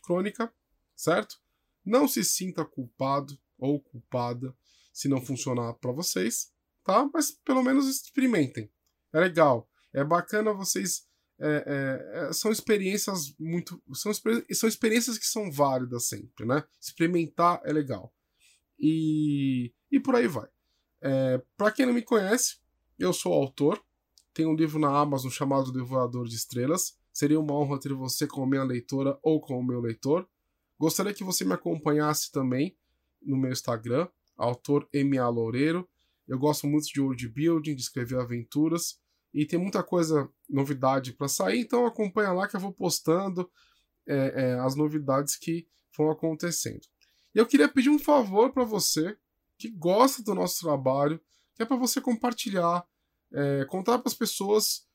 crônica certo? Não se sinta culpado ou culpada se não funcionar para vocês, tá? Mas pelo menos experimentem. É legal, é bacana vocês. É, é, é são experiências muito. São, são experiências que são válidas sempre, né? Experimentar é legal. E, e por aí vai. É, para quem não me conhece, eu sou autor. Tenho um livro na Amazon chamado Devorador de Estrelas. Seria uma honra ter você como minha leitora ou como meu leitor. Gostaria que você me acompanhasse também no meu Instagram, autor MA Loureiro. Eu gosto muito de world building, de escrever aventuras e tem muita coisa, novidade para sair, então acompanha lá que eu vou postando é, é, as novidades que vão acontecendo. E eu queria pedir um favor para você que gosta do nosso trabalho, que é para você compartilhar, é, contar para as pessoas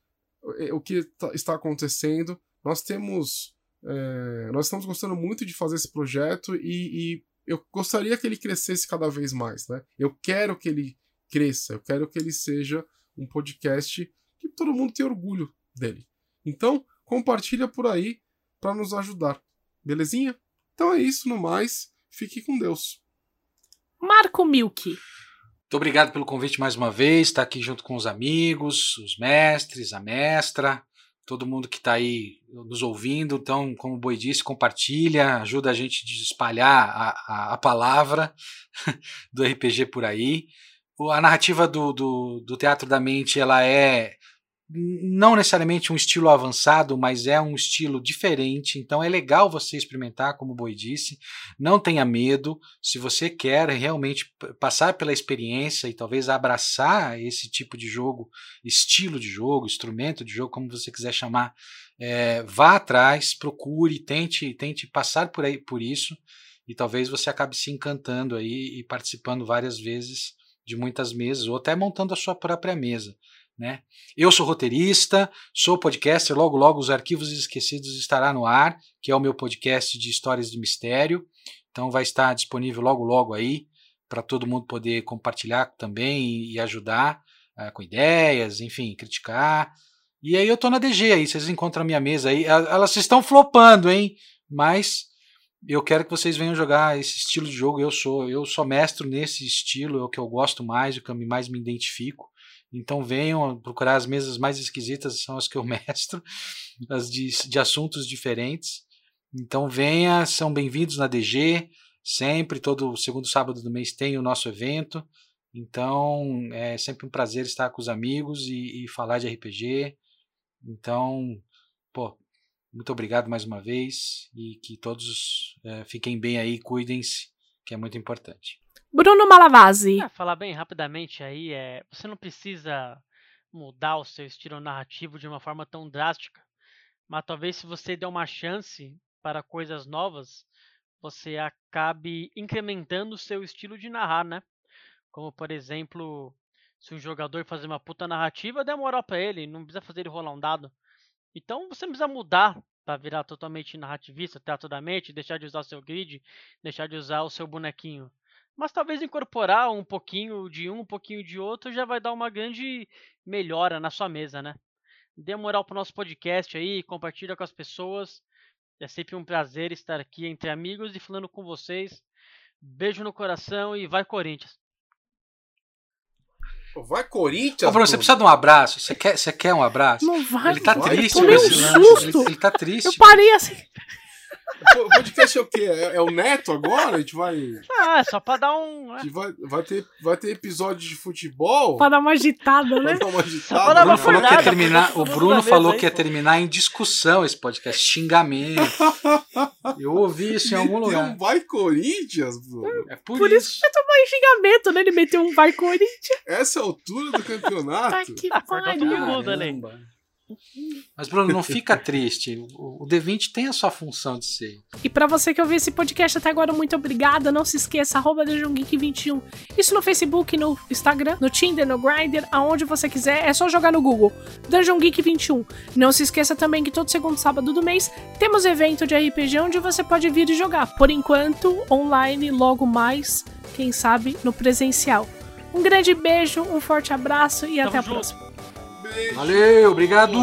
é, o que tá, está acontecendo. Nós temos é, nós estamos gostando muito de fazer esse projeto e, e, eu gostaria que ele crescesse cada vez mais, né? Eu quero que ele cresça, eu quero que ele seja um podcast que todo mundo tenha orgulho dele. Então, compartilha por aí para nos ajudar, belezinha? Então é isso, no mais, fique com Deus. Marco Milk. Muito obrigado pelo convite mais uma vez, estar aqui junto com os amigos, os mestres, a mestra, todo mundo que está aí nos ouvindo. Então, como o Boi disse, compartilha, ajuda a gente a espalhar a, a, a palavra do RPG por aí. A narrativa do, do, do Teatro da Mente ela é não necessariamente um estilo avançado, mas é um estilo diferente. Então é legal você experimentar, como o Boi disse. Não tenha medo. Se você quer realmente passar pela experiência e talvez abraçar esse tipo de jogo, estilo de jogo, instrumento de jogo, como você quiser chamar, é, vá atrás, procure, tente, tente passar por aí por isso e talvez você acabe se encantando aí e participando várias vezes de muitas mesas ou até montando a sua própria mesa. Né? Eu sou roteirista, sou podcaster, logo logo os Arquivos Esquecidos estará no ar, que é o meu podcast de histórias de mistério. Então vai estar disponível logo logo aí para todo mundo poder compartilhar também e, ajudar uh, com ideias, enfim, criticar. E aí eu tô na DG aí, vocês encontram a minha mesa aí. Elas estão flopando, hein? Mas eu quero que vocês venham jogar esse estilo de jogo. Eu sou, eu sou mestre nesse estilo, é o que eu gosto mais, o que eu mais me identifico. Então venham procurar as mesas mais esquisitas, são as que eu mestro, as de, de assuntos diferentes. Então venha, são bem-vindos na DG. Sempre, todo segundo sábado do mês tem o nosso evento. Então é sempre um prazer estar com os amigos e, e falar de RPG. Então, pô, muito obrigado mais uma vez e que todos é, fiquem bem aí, cuidem-se, que é muito importante. Bruno Malavasi. É, falar bem rapidamente aí, é, você não precisa mudar o seu estilo narrativo de uma forma tão drástica, mas talvez se você der uma chance para coisas novas, você acabe incrementando o seu estilo de narrar, né? Como por exemplo, se um jogador fazer uma puta narrativa, dê moral para ele, não precisa fazer ele rolar um dado. Então você precisa mudar para virar totalmente narrativista, teatro da mente, deixar de usar o seu grid, deixar de usar o seu bonequinho Mas talvez incorporar um pouquinho de um, um pouquinho de outro já vai dar uma grande melhora na sua mesa, né? Dê moral pro nosso podcast aí, compartilha com as pessoas. É sempre um prazer estar aqui entre amigos e falando com vocês. Beijo no coração e vai Corinthians. Vai Corinthians. Ô, Bruno, você precisa de um abraço. Você quer, você quer um abraço? Não vai. Ele tá vai. triste esse um susto. Ele, ele tá triste. Eu parei assim. O podcast é o quê? É, é o Neto agora? A gente vai. Ah, só pra dar um. A gente vai, vai, ter, vai ter episódio de futebol? Pra dar uma agitada, né? dar uma Só agitada. pra dar O uma Bruno falou que terminar, o Bruno falou que ia terminar em discussão esse podcast, xingamento. Eu ouvi isso em algum Meteu lugar. um vai Corinthians, Bruno. É por, Por isso isso. vai tomar um xingamento, né? Ele meteu um vai Corinthians. Essa altura do campeonato. Tá que Acordou todo pariu. mundo ali. Mas, Bruno, não fica triste. O o D20 tem a sua função de ser. E pra você que ouviu esse podcast até agora, muito obrigada. Não se esqueça, arroba DungeonGeek21. Isso no Facebook, no Instagram, no Tinder, no Grindr, aonde você quiser. É só jogar no Google. Dungeon Geek 21. Não se esqueça também que todo segundo sábado do mês temos evento de RPG onde você pode vir e jogar. Por enquanto, online, logo mais, quem sabe, no presencial. Um grande beijo, um forte abraço e Tamo até a junto. próxima. Valeu, obrigado.